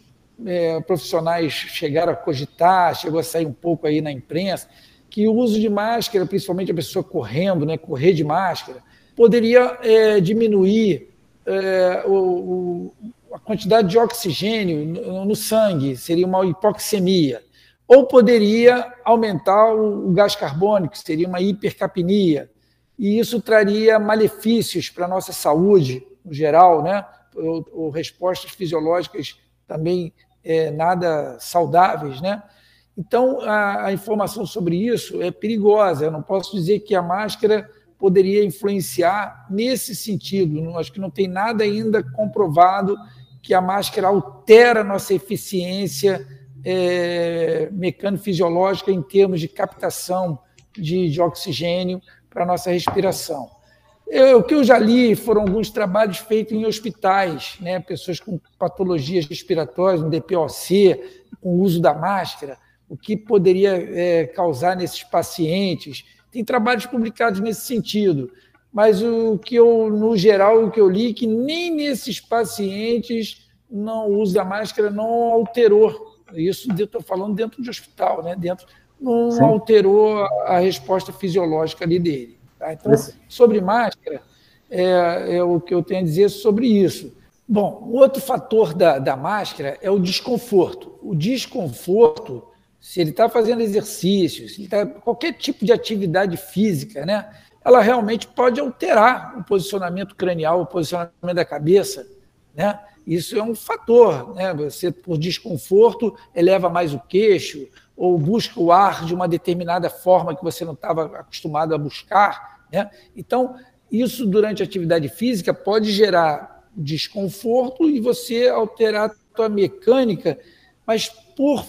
é, profissionais chegaram a cogitar, chegou a sair um pouco aí na imprensa, que o uso de máscara, principalmente a pessoa correndo, né, correr de máscara, poderia é, diminuir é, o, o, a quantidade de oxigênio no, no sangue, seria uma hipoxemia ou poderia aumentar o gás carbônico, seria uma hipercapnia, e isso traria malefícios para a nossa saúde, no geral, né? ou, ou respostas fisiológicas também é, nada saudáveis. Né? Então, a, a informação sobre isso é perigosa. Eu não posso dizer que a máscara poderia influenciar nesse sentido. Acho que não tem nada ainda comprovado que a máscara altera a nossa eficiência é, mecano-fisiológica em termos de captação de, de oxigênio para a nossa respiração. Eu, o que eu já li foram alguns trabalhos feitos em hospitais, né, pessoas com patologias respiratórias, um DPOC, com o uso da máscara, o que poderia é, causar nesses pacientes. Tem trabalhos publicados nesse sentido, mas o que eu, no geral, o que eu li, é que nem nesses pacientes não, o uso da máscara não alterou isso estou falando dentro de hospital, né? Dentro, não Sim. alterou a resposta fisiológica ali dele. Tá? Então, sobre máscara, é, é, o que eu tenho a dizer sobre isso. Bom, outro fator da, da máscara é o desconforto. O desconforto, se ele está fazendo exercício, se ele está qualquer tipo de atividade física, né, ela realmente pode alterar o posicionamento cranial, o posicionamento da cabeça, né? Isso é um fator, né? Você, por desconforto, eleva mais o queixo ou busca o ar de uma determinada forma que você não estava acostumado a buscar, né? Então, isso durante a atividade física pode gerar desconforto e você alterar a sua mecânica, mas por,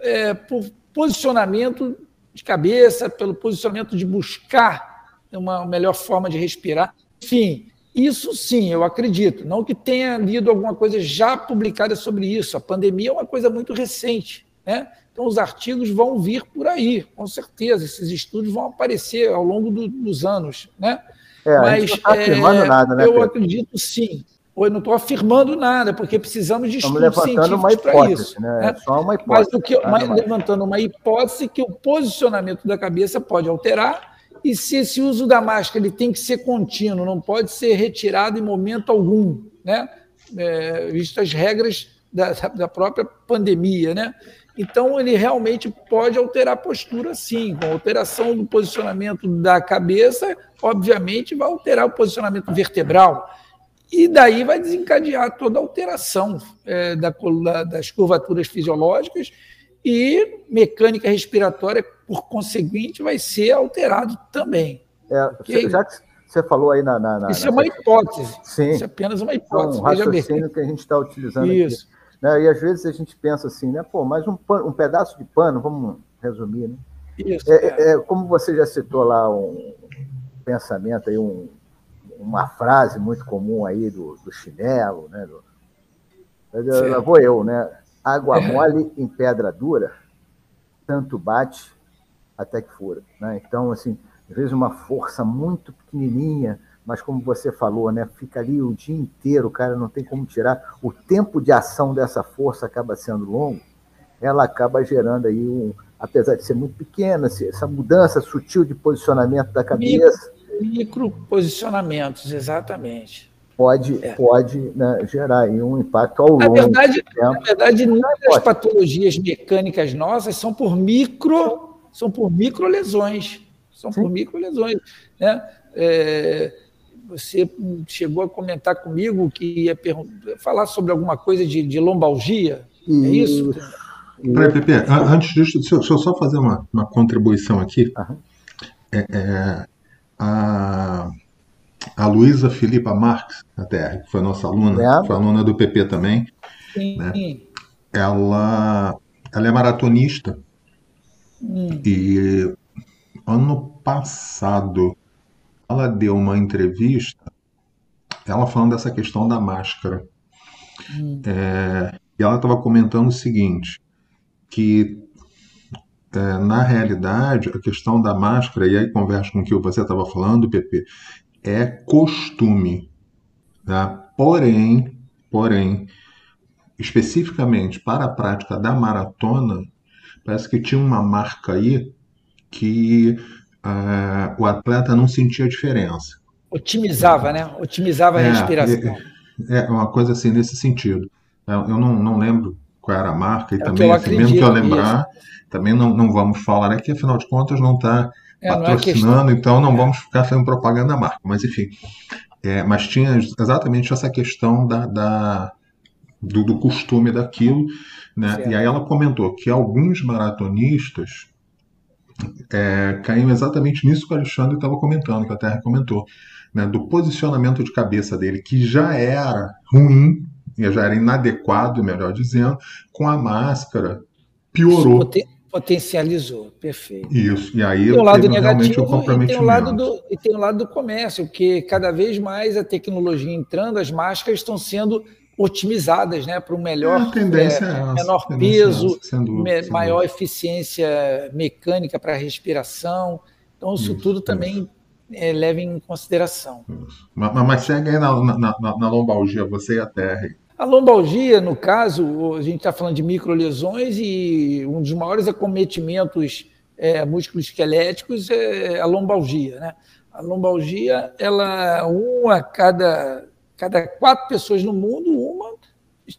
é, por posicionamento de cabeça, pelo posicionamento de buscar uma melhor forma de respirar. Enfim, isso sim, eu acredito. Não que tenha lido alguma coisa já publicada sobre isso. A pandemia é uma coisa muito recente. Né? Então, os artigos vão vir por aí, com certeza. Esses estudos vão aparecer ao longo do, dos anos. Né? É, Mas não tá afirmando é, nada, né, eu Pedro? acredito sim. Eu não estou afirmando nada, porque precisamos de Estamos estudos científicos para isso. Né? né? É só uma hipótese. Mas, que, mas levantando uma hipótese que o posicionamento da cabeça pode alterar, e se esse uso da máscara ele tem que ser contínuo, não pode ser retirado em momento algum, né? É, visto as regras da, da própria pandemia. Né? Então, ele realmente pode alterar a postura, sim. Com alteração do posicionamento da cabeça, obviamente, vai alterar o posicionamento vertebral. E daí vai desencadear toda a alteração é, da, das curvaturas fisiológicas e mecânica respiratória, por conseguinte, vai ser alterado também. É, okay? Já que você falou aí na. na, na Isso na... é uma hipótese. Sim. Isso é apenas uma hipótese. É um raciocínio que a gente está utilizando Isso. aqui. Né? E às vezes a gente pensa assim, né? Pô, mas um, pano, um pedaço de pano, vamos resumir, né? Isso, é, é. é como você já citou lá um pensamento aí, um, uma frase muito comum aí do, do chinelo, né? Do, lá vou eu, né? Água mole em pedra dura, tanto bate até que fura. Né? Então, assim, às vezes uma força muito pequenininha, mas como você falou, né, fica ali o dia inteiro, o cara não tem como tirar. O tempo de ação dessa força acaba sendo longo, ela acaba gerando aí um, apesar de ser muito pequena, essa mudança sutil de posicionamento da cabeça. Micro, posicionamentos, exatamente. Pode, é. pode né, gerar aí um impacto ao na longo verdade, tempo. Na verdade, as patologias mecânicas nossas são por micro, são por micro lesões. São Sim. por micro lesões. Né? É, você chegou a comentar comigo que ia falar sobre alguma coisa de, de lombalgia. É isso? Peraí, Pepe, antes disso, deixa eu só fazer uma, uma contribuição aqui. Uhum. É, é, a, a Luísa Filipa Marques, até, que foi nossa aluna, é. foi aluna do PP também. Sim. Né? Ela, ela é maratonista. Hum. E ano passado ela deu uma entrevista, ela falando dessa questão da máscara. Hum. É, e ela estava comentando o seguinte, que é, na realidade a questão da máscara, e aí conversa com o que você estava falando, Pepe, é costume. Tá? Porém, porém, especificamente para a prática da maratona, parece que tinha uma marca aí que uh, o atleta não sentia diferença. Otimizava, né? Otimizava a é, respiração. É, é, uma coisa assim nesse sentido. Eu, eu não, não lembro qual era a marca, e é também, assim, mesmo que eu lembrar, isso. também não, não vamos falar aqui, afinal de contas não está é, patrocinando, não é então não vamos ficar fazendo propaganda da marca. Mas enfim, é, mas tinha exatamente essa questão da, da do, do, costume daquilo. Né? E aí ela comentou que alguns maratonistas é, caíam exatamente nisso que o Alexandre estava comentando, que a Terra comentou, né, do posicionamento de cabeça dele, que já era ruim, já era inadequado, melhor dizendo, com a máscara piorou. Poten potencializou, perfeito. Isso, e aí tem o lado negativo. E tem o lado, do, e tem o lado do comércio, porque cada vez mais a tecnologia entrando, as máscaras estão sendo otimizadas né, para um melhor é, é, menor peso, é dúvida, maior eficiência mecânica para a respiração. Então, isso, isso tudo isso. também é, leva em consideração. Mas, mas, segue aí na, na, na, na, lombalgia, você e a terra. A lombalgia, no caso, a gente está falando de microlesões e um dos maiores acometimentos é, músculos esqueléticos é a lombalgia. Né? A lombalgia, ela uma a cada, cada quatro pessoas no mundo, uma,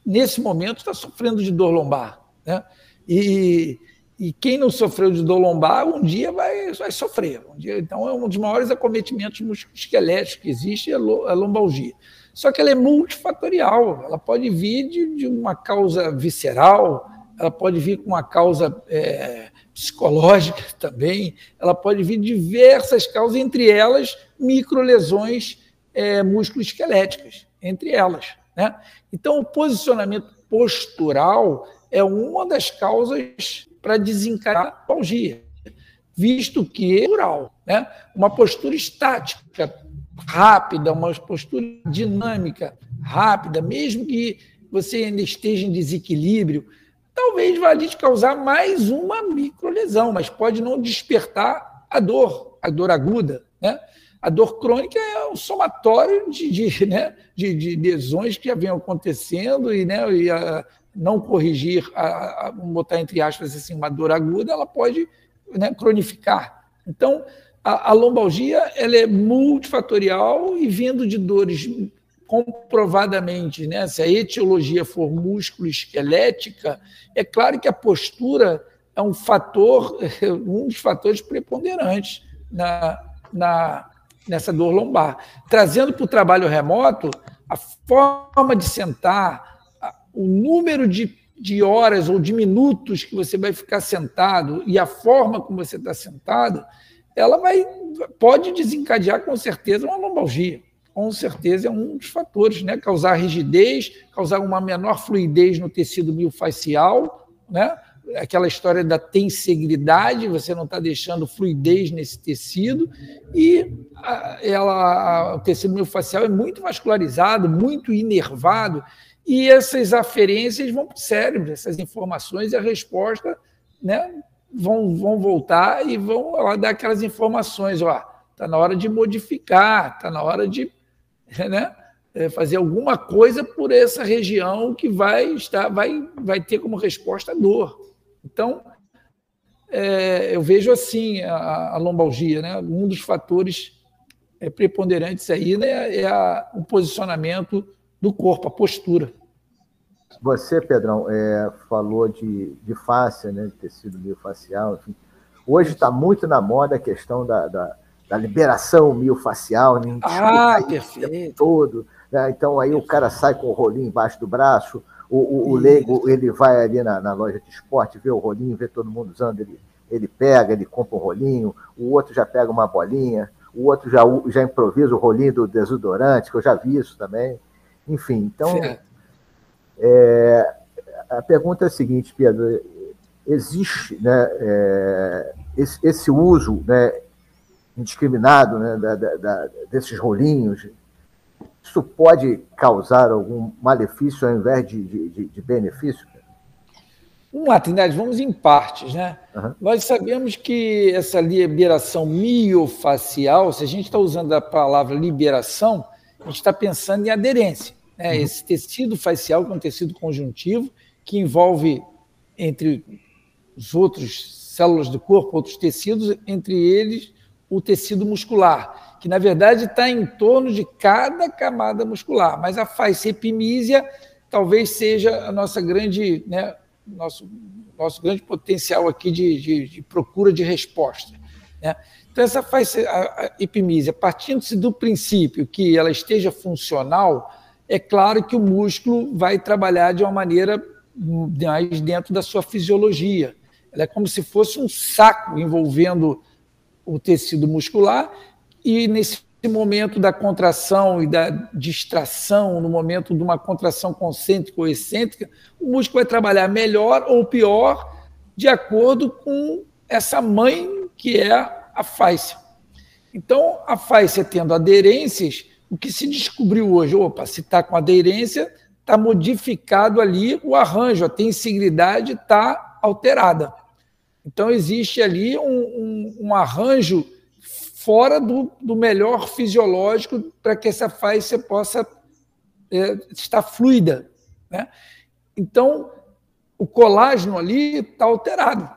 nesse momento, está sofrendo de dor lombar. Né? E, e quem não sofreu de dor lombar, um dia vai, vai sofrer. Um dia, então, é um dos maiores acometimentos musculoesqueléticos que existe, é a lombalgia. Só que ela é multifatorial, ela pode vir de, de uma causa visceral, ela pode vir com uma causa é, psicológica também, ela pode vir de diversas causas, entre elas microlesões é, musculoesqueléticas, entre elas. Né? Então, o posicionamento postural é uma das causas para desencadear a algia, visto que é rural, né? uma postura estática, rápida, uma postura dinâmica, rápida, mesmo que você ainda esteja em desequilíbrio, talvez vá lhe causar mais uma microlesão, mas pode não despertar a dor, a dor aguda. Né? A dor crônica é um somatório de, de, né, de, de lesões que já vêm acontecendo e, né, e a, não corrigir, a, a, botar entre aspas assim, uma dor aguda, ela pode né, cronificar. Então, a, a lombalgia ela é multifatorial e vindo de dores comprovadamente, né, se a etiologia for músculo-esquelética, é claro que a postura é um fator, (laughs) um dos fatores preponderantes na, na, nessa dor lombar. Trazendo para o trabalho remoto, a forma de sentar, o número de, de horas ou de minutos que você vai ficar sentado e a forma como você está sentado, ela vai pode desencadear com certeza uma lombalgia. Com certeza é um dos fatores, né? Causar rigidez, causar uma menor fluidez no tecido miofascial, né? Aquela história da tensegridade, você não está deixando fluidez nesse tecido, e ela, o tecido miofascial é muito vascularizado, muito inervado, e essas aferências vão para o cérebro, essas informações e a resposta né, vão, vão voltar e vão lá, dar aquelas informações. Está na hora de modificar, está na hora de (laughs) né, é, fazer alguma coisa por essa região que vai, estar, vai, vai ter como resposta dor. Então, é, eu vejo assim a, a, lombalgia, né? um dos fatores é, preponderantes aí né, é a, o posicionamento do corpo, a postura. Você, Pedrão, é, falou de, de face, né, de tecido miofacial, enfim. Hoje está muito na moda a questão da, da, da liberação miofacial, né? Ah, perfeito. Todo. Né? Então aí o cara sai com o rolinho embaixo do braço, o, o, o leigo ele vai ali na, na, loja de esporte, vê o rolinho, vê todo mundo usando, ele, ele pega, ele compra um rolinho, o outro já pega uma bolinha, o outro já, já improvisa o rolinho do desodorante, que eu já vi isso também. Enfim, então. É, a pergunta é a seguinte, Pedro: existe né, é, esse, esse, uso né, indiscriminado né, da, da, desses rolinhos? Isso pode causar algum malefício ao invés de, de, de benefício? Vamos lá, Trindade, vamos em partes. Né? Uhum. Nós sabemos que essa liberação miofacial, se a gente está usando a palavra liberação, a gente está pensando em aderência. Né? Uhum. Esse tecido facial, que é um tecido conjuntivo, que envolve, entre os outros células do corpo, outros tecidos, entre eles o tecido muscular, que na verdade está em torno de cada camada muscular. Mas a face epimísia talvez seja a nossa grande, né, nosso, nosso grande potencial aqui de, de, de procura de resposta. Né? Então, essa face epimísia, partindo-se do princípio que ela esteja funcional, é claro que o músculo vai trabalhar de uma maneira mais dentro da sua fisiologia. Ela é como se fosse um saco envolvendo o tecido muscular e nesse momento da contração e da distração, no momento de uma contração concêntrica ou excêntrica, o músculo vai trabalhar melhor ou pior de acordo com essa mãe que é a face. Então, a face tendo aderências, o que se descobriu hoje, opa, se está com aderência, está modificado ali o arranjo, a tensigridade está alterada. Então, existe ali um, um, um arranjo fora do, do, melhor fisiológico para que essa face possa é, estar fluida. Né? Então, o colágeno ali está alterado.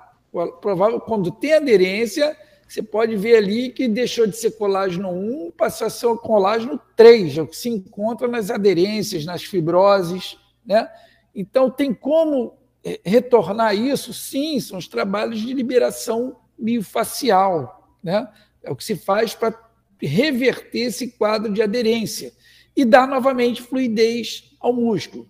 Provável, quando tem aderência, você pode ver ali que deixou de ser colágeno 1, passou a ser colágeno 3, é o que se encontra nas aderências, nas fibroses. Né? Então, tem como é, retornar isso? Sim, são os trabalhos de liberação miofacial. Né? É o que se faz para reverter esse quadro de aderência e dar novamente fluidez ao músculo.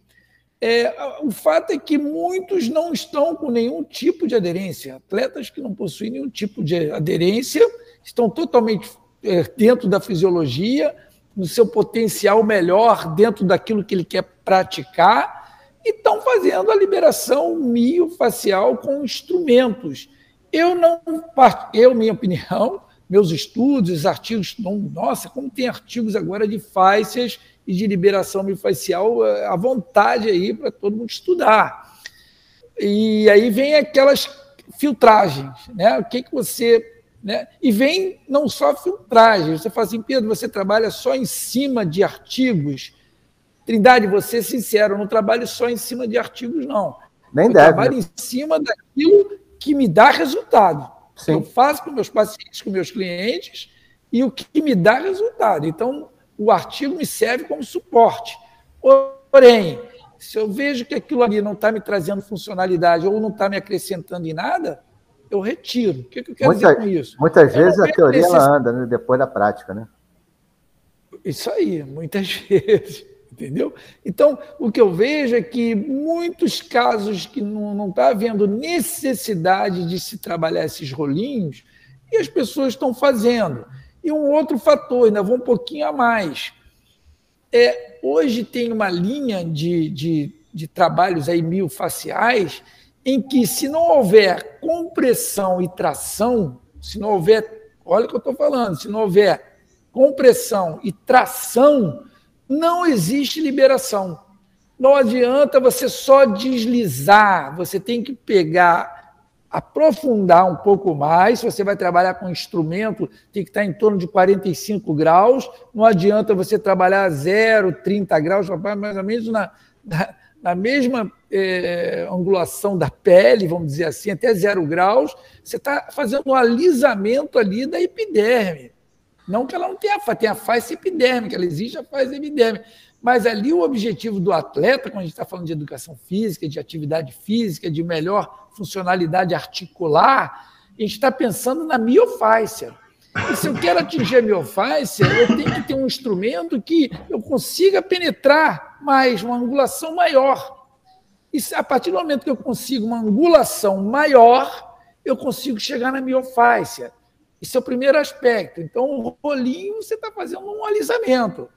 É, o fato é que muitos não estão com nenhum tipo de aderência. Atletas que não possuem nenhum tipo de aderência estão totalmente é, dentro da fisiologia, no seu potencial melhor, dentro daquilo que ele quer praticar, e estão fazendo a liberação miofacial com instrumentos. Eu não, eu, minha opinião, meus estudos, artigos, não, nossa, como tem artigos agora de fáscias e de liberação miofascial é, à vontade aí para todo mundo estudar. E aí vem aquelas filtragens, né? O que, que você. Né? E vem não só filtragem, você fala assim, Pedro, você trabalha só em cima de artigos. Trindade, vou ser sincero, eu não trabalho só em cima de artigos, não. Nem eu deve. trabalho né? em cima daquilo que me dá resultado. Sim. Eu faço com meus pacientes, com meus clientes, e o que me dá resultado. Então, o artigo me serve como suporte. Porém, se eu vejo que aquilo ali não está me trazendo funcionalidade ou não está me acrescentando em nada, eu retiro. O que, que eu quero Muita, dizer com isso? Muitas vezes a teoria necess... ela anda né, depois da prática, né? Isso aí, muitas (laughs) vezes. Entendeu? Então, o que eu vejo é que muitos casos que não está havendo necessidade de se trabalhar esses rolinhos, e as pessoas estão fazendo. E um outro fator, ainda vou um pouquinho a mais. É, hoje tem uma linha de, de, de trabalhos aí miofaciais em que, se não houver compressão e tração, se não houver, olha o que eu estou falando, se não houver compressão e tração, não existe liberação. Não adianta você só deslizar, você tem que pegar aprofundar um pouco mais. Você vai trabalhar com instrumento, tem que estar em torno de 45 graus. Não adianta você trabalhar 0, 30 graus, mais ou menos na, na, na mesma é, angulação da pele, vamos dizer assim, até zero graus. Você está fazendo um alisamento ali da epiderme. Não que ela não tenha, tem a face epidérmica, ela existe a face epiderme. Mas ali o objetivo do atleta, quando a gente está falando de educação física, de atividade física, de melhor funcionalidade articular, a gente está pensando na miofáscia. E se eu quero atingir a miofáscia, eu tenho que ter um instrumento que eu consiga penetrar mais, uma angulação maior. E a partir do momento que eu consigo uma angulação maior, eu consigo chegar na miofáscia. Esse é o primeiro aspecto. Então, o rolinho, você está fazendo um alisamento.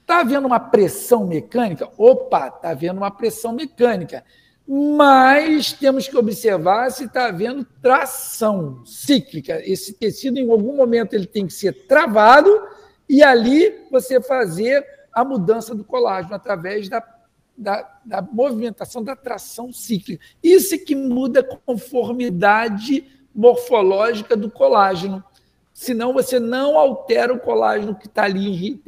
Está havendo uma pressão mecânica? Opa, está havendo uma pressão mecânica. Mas temos que observar se está havendo tração cíclica. Esse tecido, em algum momento, ele tem que ser travado e ali você fazer a mudança do colágeno através da, da, da movimentação da tração cíclica. Isso é que muda a conformidade morfológica do colágeno. Senão você não altera o colágeno que está ali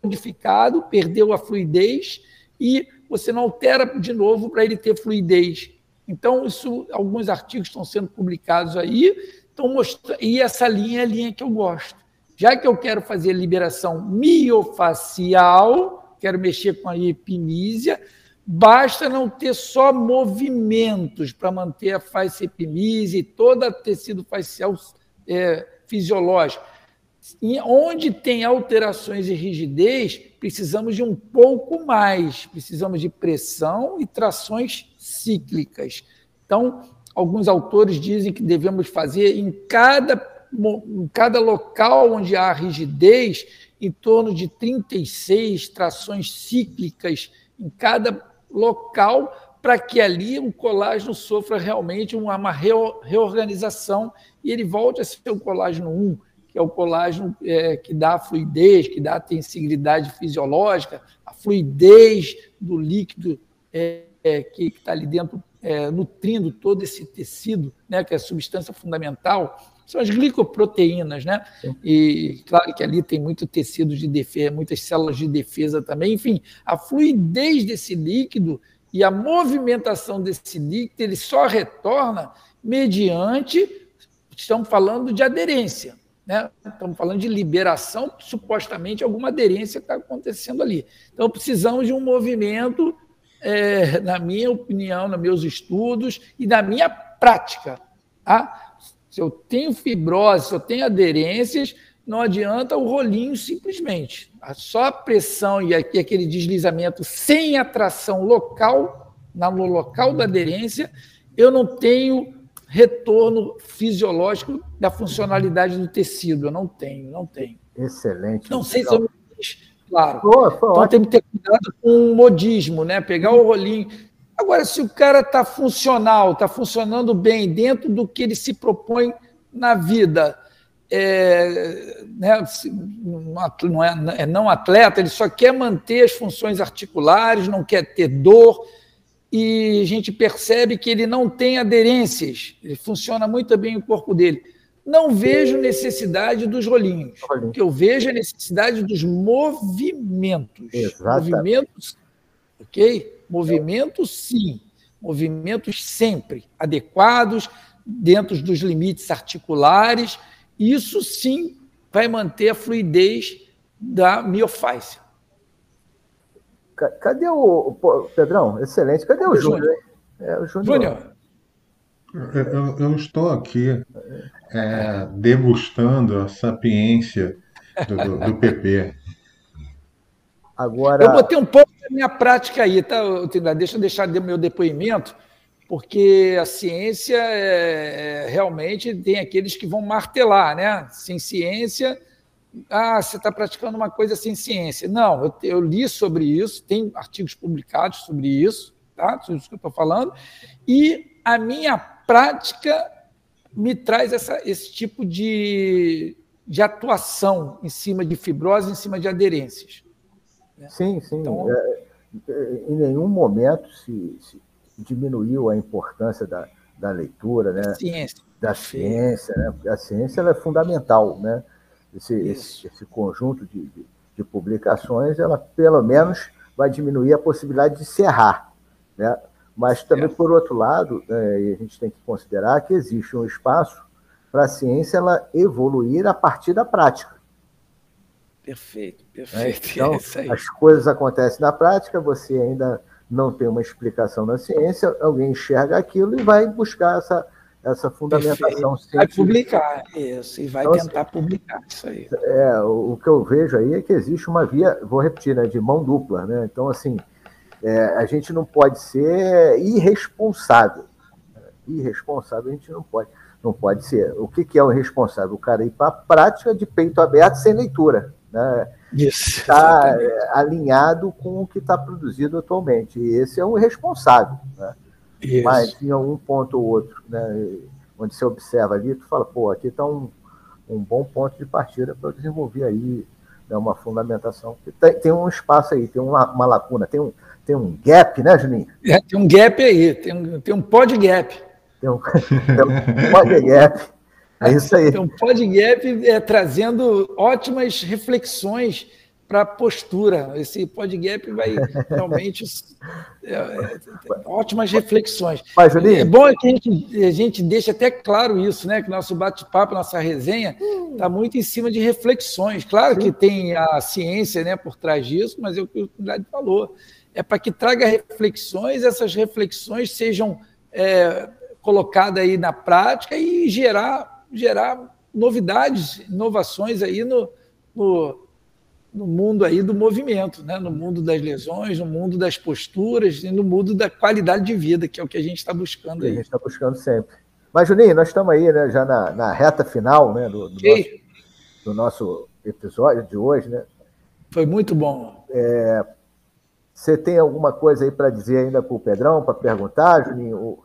modificado, perdeu a fluidez e você não altera de novo para ele ter fluidez. Então, isso, alguns artigos estão sendo publicados aí, estão mostrando, e essa linha é a linha que eu gosto. Já que eu quero fazer liberação miofacial, quero mexer com a epinísia, basta não ter só movimentos para manter a face epimísia e todo o tecido facial é, fisiológico onde tem alterações e rigidez, precisamos de um pouco mais, precisamos de pressão e trações cíclicas. Então, alguns autores dizem que devemos fazer em cada, em cada local onde há rigidez, em torno de 36 trações cíclicas em cada local, para que ali o colágeno sofra realmente uma reorganização e ele volte a ser o colágeno 1 que é o colágeno é, que dá a fluidez, que dá a tensibilidade fisiológica, a fluidez do líquido é, é, que está ali dentro, é, nutrindo todo esse tecido, né, que é a substância fundamental, são as glicoproteínas, né? E claro que ali tem muito tecido de defesa, muitas células de defesa também. Enfim, a fluidez desse líquido e a movimentação desse líquido, ele só retorna mediante estamos falando de aderência. Né? Estamos falando de liberação, supostamente alguma aderência está acontecendo ali. Então, precisamos de um movimento, é, na minha opinião, nos meus estudos e na minha prática. Tá? Se eu tenho fibrose, se eu tenho aderências, não adianta o rolinho simplesmente. Só a pressão e aquele deslizamento sem atração local, no local da aderência, eu não tenho retorno fisiológico da funcionalidade do tecido. Eu não tenho, não tenho. Excelente. Não sei se eu me fiz claro. Pô, então tem que ter cuidado com o modismo, né? Pegar o rolinho. Agora, se o cara está funcional, está funcionando bem dentro do que ele se propõe na vida, é, né, não é, é não atleta, ele só quer manter as funções articulares, não quer ter dor, e a gente percebe que ele não tem aderências, ele funciona muito bem o corpo dele. Não vejo necessidade dos rolinhos. O que eu vejo é a necessidade dos movimentos. Exatamente. Movimentos, ok? Movimentos, sim. Movimentos sempre adequados, dentro dos limites articulares. Isso sim vai manter a fluidez da miofáscia. Cadê o, o Pedrão? Excelente. Cadê o, o Júnior? É, o Júnior. Eu, eu, estou aqui é, degustando a sapiência do, do, do, PP. Agora... Eu botei um pouco da minha prática aí, tá? Deixa eu deixar meu depoimento, porque a ciência é, é, realmente tem aqueles que vão martelar, né? Sem ciência ah, você está praticando uma coisa sem ciência. Não, eu, eu, li sobre isso, tem artigos publicados sobre isso, tá? Sobre isso que eu estou falando, e a minha prática me traz essa, esse tipo de, de atuação em cima de fibrose, em cima de aderências. Né? Sim, sim. Então, é, é, em nenhum momento se, se, diminuiu a importância da, da leitura, né? Ciência. Da ciência, né? Porque a ciência é fundamental, né? esse, esse, esse, conjunto de, de, de, publicações, ela pelo menos vai diminuir a possibilidade de se errar. Né? Mas também, por outro lado, é, a gente tem que considerar que existe um espaço para a ciência ela evoluir a partir da prática. Perfeito, né? perfeito. (laughs) Então, é as coisas acontecem na prática, você ainda não tem uma explicação na ciência, alguém enxerga aquilo e vai buscar essa, essa fundamentação Vai publicar isso, e vai então, tentar assim, publicar isso aí. É, o, o, que eu vejo aí é que existe uma via, vou repetir, né, de mão dupla, né? Então, assim, é, a gente não pode ser irresponsável. Irresponsável a gente não pode. Não pode ser. O que, que é o irresponsável? O cara ir para a prática de peito aberto sem leitura. Né? Isso. Está é, alinhado com o que está produzido atualmente. E esse é o irresponsável. Né? Isso. Mas em algum ponto ou outro, né, onde você observa ali, tu fala, pô, aqui está um, um bom ponto de partida para desenvolver aí né, uma fundamentação. Tem, tem, um espaço aí, tem uma, uma, lacuna, tem um, tem um gap, né, Juninho? É, tem um gap aí, tem um, tem um pod gap. Tem um, (laughs) tem um pod gap. (laughs) É isso aí. Tem um pod gap é, trazendo ótimas reflexões para postura. Esse podgap vai (laughs) realmente é, é, ótimas reflexões. Mas, é bom que a gente, a gente deixe até claro isso, né? Que nosso bate-papo, nossa resenha está muito em cima de reflexões. Claro Sim. que tem a ciência né, por trás disso, mas é o que o Trindade falou. É para que traga reflexões, essas reflexões sejam é, colocadas aí na prática e gerar, gerar novidades, inovações aí no, no no mundo aí do movimento, né? no mundo das lesões, no mundo das posturas e no mundo da qualidade de vida, que é o que a gente está buscando aí. A gente está buscando sempre. Mas, Juninho, nós estamos aí né, já na, na reta final né, do, do, nosso, do, nosso, episódio de hoje. Né? Foi muito bom. É, você tem alguma coisa aí para dizer ainda para o Pedrão, para perguntar, Juninho?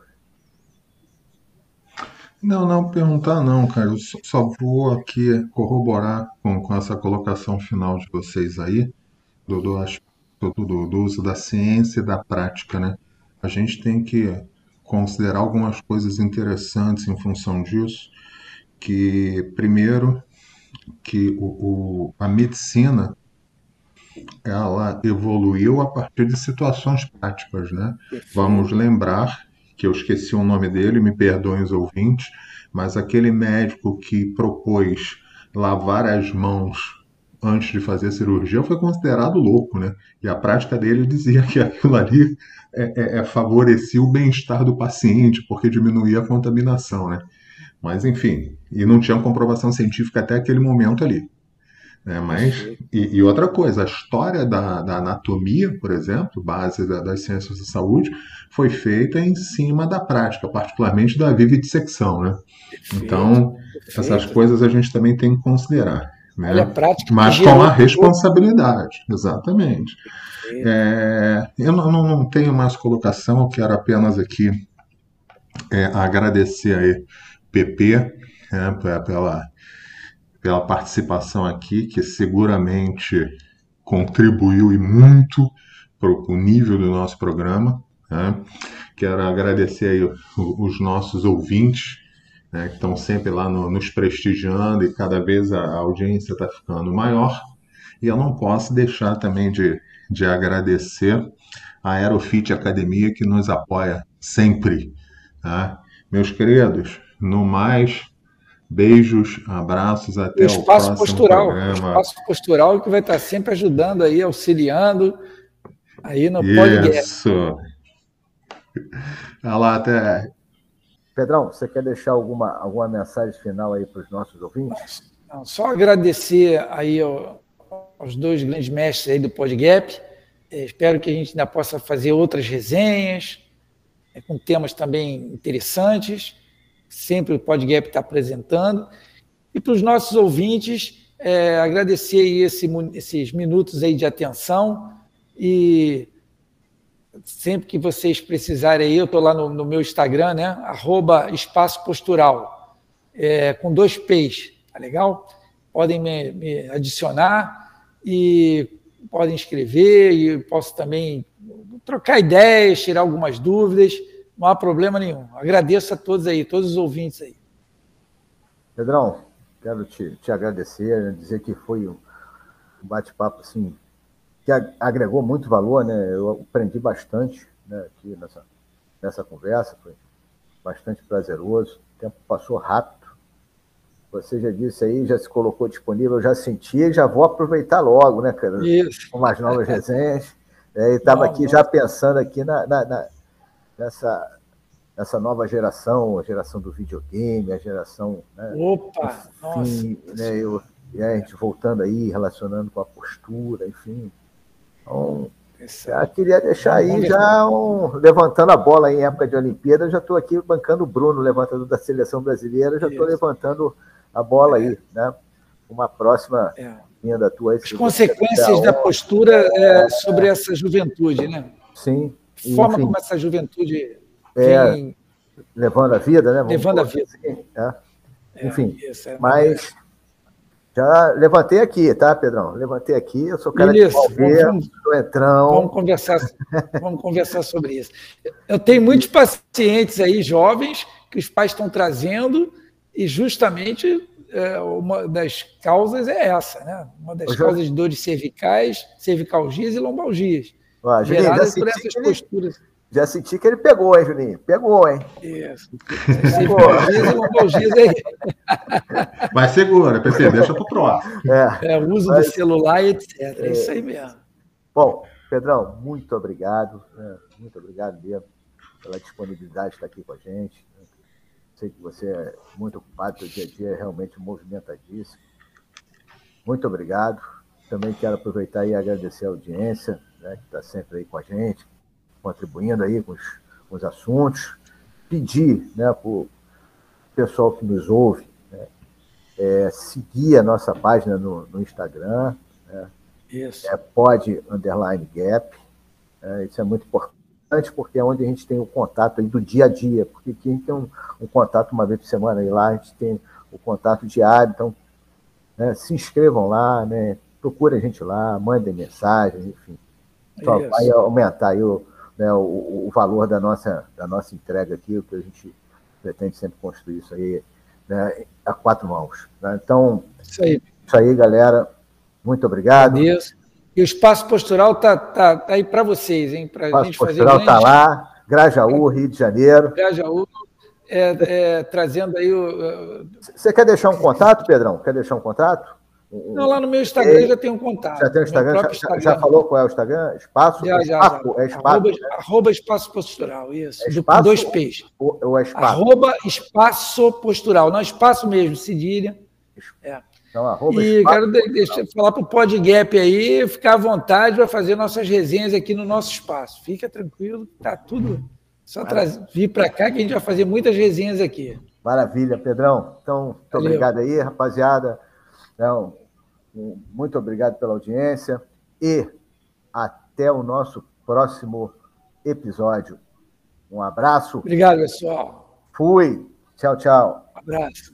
Não, não perguntar não, cara. Eu só vou aqui corroborar com, com essa colocação final de vocês aí, do, do, do, do uso da ciência e da prática, né? A gente tem que considerar algumas coisas interessantes em função disso, que primeiro que o, o, a medicina ela evoluiu a partir de situações práticas, né? Vamos lembrar que eu esqueci o nome dele, me perdoem os ouvintes, mas aquele médico que propôs lavar as mãos antes de fazer a cirurgia foi considerado louco, né? E a prática dele dizia que aquilo ali é, é, é favorecia o bem-estar do paciente, porque diminuía a contaminação, né? Mas, enfim, e não tinha comprovação científica até aquele momento ali. Né? Mas, e, e, outra coisa, a história da, da anatomia, por exemplo, base da, das ciências da saúde, foi feita em cima da prática, particularmente da vivisecção, né? Perfeito, então, perfeito. essas coisas a gente também tem que considerar. Né? Olha, prática Mas com a responsabilidade, exatamente. É, eu não, não, tenho mais colocação, eu quero apenas aqui é, agradecer aí PP né, pela, pela participação aqui, que seguramente contribuiu e muito para o nível do nosso programa. Né? Quero agradecer aí os nossos ouvintes, né, que estão sempre lá no, nos prestigiando e cada vez a, audiência está ficando maior. E eu não posso deixar também de, de agradecer a Aerofit Academia que nos apoia sempre. Tá? Meus queridos, no mais, beijos, abraços, até o, o próximo postural, programa. O espaço postural que vai estar sempre ajudando aí, auxiliando aí no podcast. Isso. Vai lá, até Pedrão, você quer deixar alguma, alguma mensagem final aí para os nossos ouvintes? Não, só agradecer aí ao, aos dois grandes mestres aí do PodGap. É, espero que a gente ainda possa fazer outras resenhas, é, com temas também interessantes. Sempre o PodGap está apresentando. E para os nossos ouvintes, é, agradecer esse, esses minutos aí de atenção e sempre que vocês precisarem aí, eu estou lá no, no, meu Instagram, né? Arroba Espaço Postural, é, com dois P's, tá legal? Podem me, me, adicionar e podem escrever e posso também trocar ideias, tirar algumas dúvidas, não há problema nenhum. Agradeço a todos aí, todos os ouvintes aí. Pedrão, quero te, te agradecer, dizer que foi um bate-papo assim que agregou muito valor, né? Eu aprendi bastante né, aqui nessa, nessa conversa, foi bastante prazeroso. O tempo passou rápido. Você já disse aí, já se colocou disponível, eu já senti e já vou aproveitar logo, né, cara? Isso. Com umas novas resenhas. É, e estava aqui já pensando aqui na, na, na, nessa, nessa nova geração, a geração do videogame, a geração. Né, Opa! Enfim, nossa! Né, eu, e a gente voltando aí, relacionando com a postura, enfim. Então, já queria deixar aí, já um, levantando a bola em época de Olimpíada, já estou aqui bancando o Bruno, levantador da seleção brasileira, já estou levantando a bola aí, né? Uma próxima é. vinda tua. As consequências da postura é, sobre essa juventude, né? Sim. Forma enfim, como essa juventude é, vem... levando a vida, né? Vamos levando a vida. Assim, é. Enfim, é mas já levantei aqui, tá, Pedrão? Levantei aqui, eu sou cara isso, de Palmeira, vamos, entrão. Vamos conversar, vamos conversar sobre isso. Eu tenho muitos pacientes aí, jovens, que os pais estão trazendo, e justamente é, uma das causas é essa, né? Uma das causas de dores cervicais, cervicalgias e lombalgias. Ah, geradas por essas posturas. Já senti que ele pegou, hein, Juninho? Pegou, hein? Isso. Pegou. (laughs) Mas segura, PC, deixa pro próximo. É, é uso Mas, do celular e etc. É, é isso aí mesmo. Bom, Pedrão, muito obrigado. Né? Muito obrigado mesmo pela disponibilidade de estar aqui com a gente. Sei que você é muito ocupado, seu dia a dia é realmente movimentadíssimo. Muito obrigado. Também quero aproveitar e agradecer a audiência, né, que está sempre aí com a gente, contribuindo aí com os, com os assuntos, pedir né, para o pessoal que nos ouve né, é, seguir a nossa página no, no Instagram, né, isso. É, pode underline gap, é, isso é muito importante porque é onde a gente tem o contato aí do dia a dia, porque aqui a gente tem um, um contato uma vez por semana e lá a gente tem o contato diário, então né, se inscrevam lá, né, procurem a gente lá, mandem mensagens, enfim. Só vai aumentar aí o, né, o, o, valor da nossa, da nossa entrega aqui, o que a gente pretende sempre construir isso aí né, a quatro mãos. Né? Então, isso aí. isso aí, galera. Muito obrigado. Adeus. E o espaço postural está tá, tá aí para vocês, hein? Para a gente fazer. O espaço postural está lá. Grajaú, Rio de Janeiro. Grajaú, é, é, trazendo aí o. Você quer deixar um contato, Pedrão? Quer deixar um contato? Não, lá no meu Instagram é, já tem um contato. Já tem o Instagram, já, Instagram. já, falou qual é o Instagram? Espaço? Já, já, espaço, já. É espaço, arroba, né? arroba espaço postural, isso. É espaço, dois P's. Ou, ou é espaço? Arroba espaço postural. Não, espaço mesmo, cedilha. É. Então, arroba e espaço, quero deixar, falar para o PodGap aí, ficar à vontade para fazer nossas resenhas aqui no nosso espaço. Fica tranquilo, tá tudo. Só trazer, vir para cá que a gente vai fazer muitas resenhas aqui. Maravilha, Pedrão. Então, muito Valeu. obrigado aí, rapaziada. Então, muito obrigado pela audiência e até o nosso próximo episódio. Um abraço. Obrigado, pessoal. Fui. Tchau, tchau. Um abraço.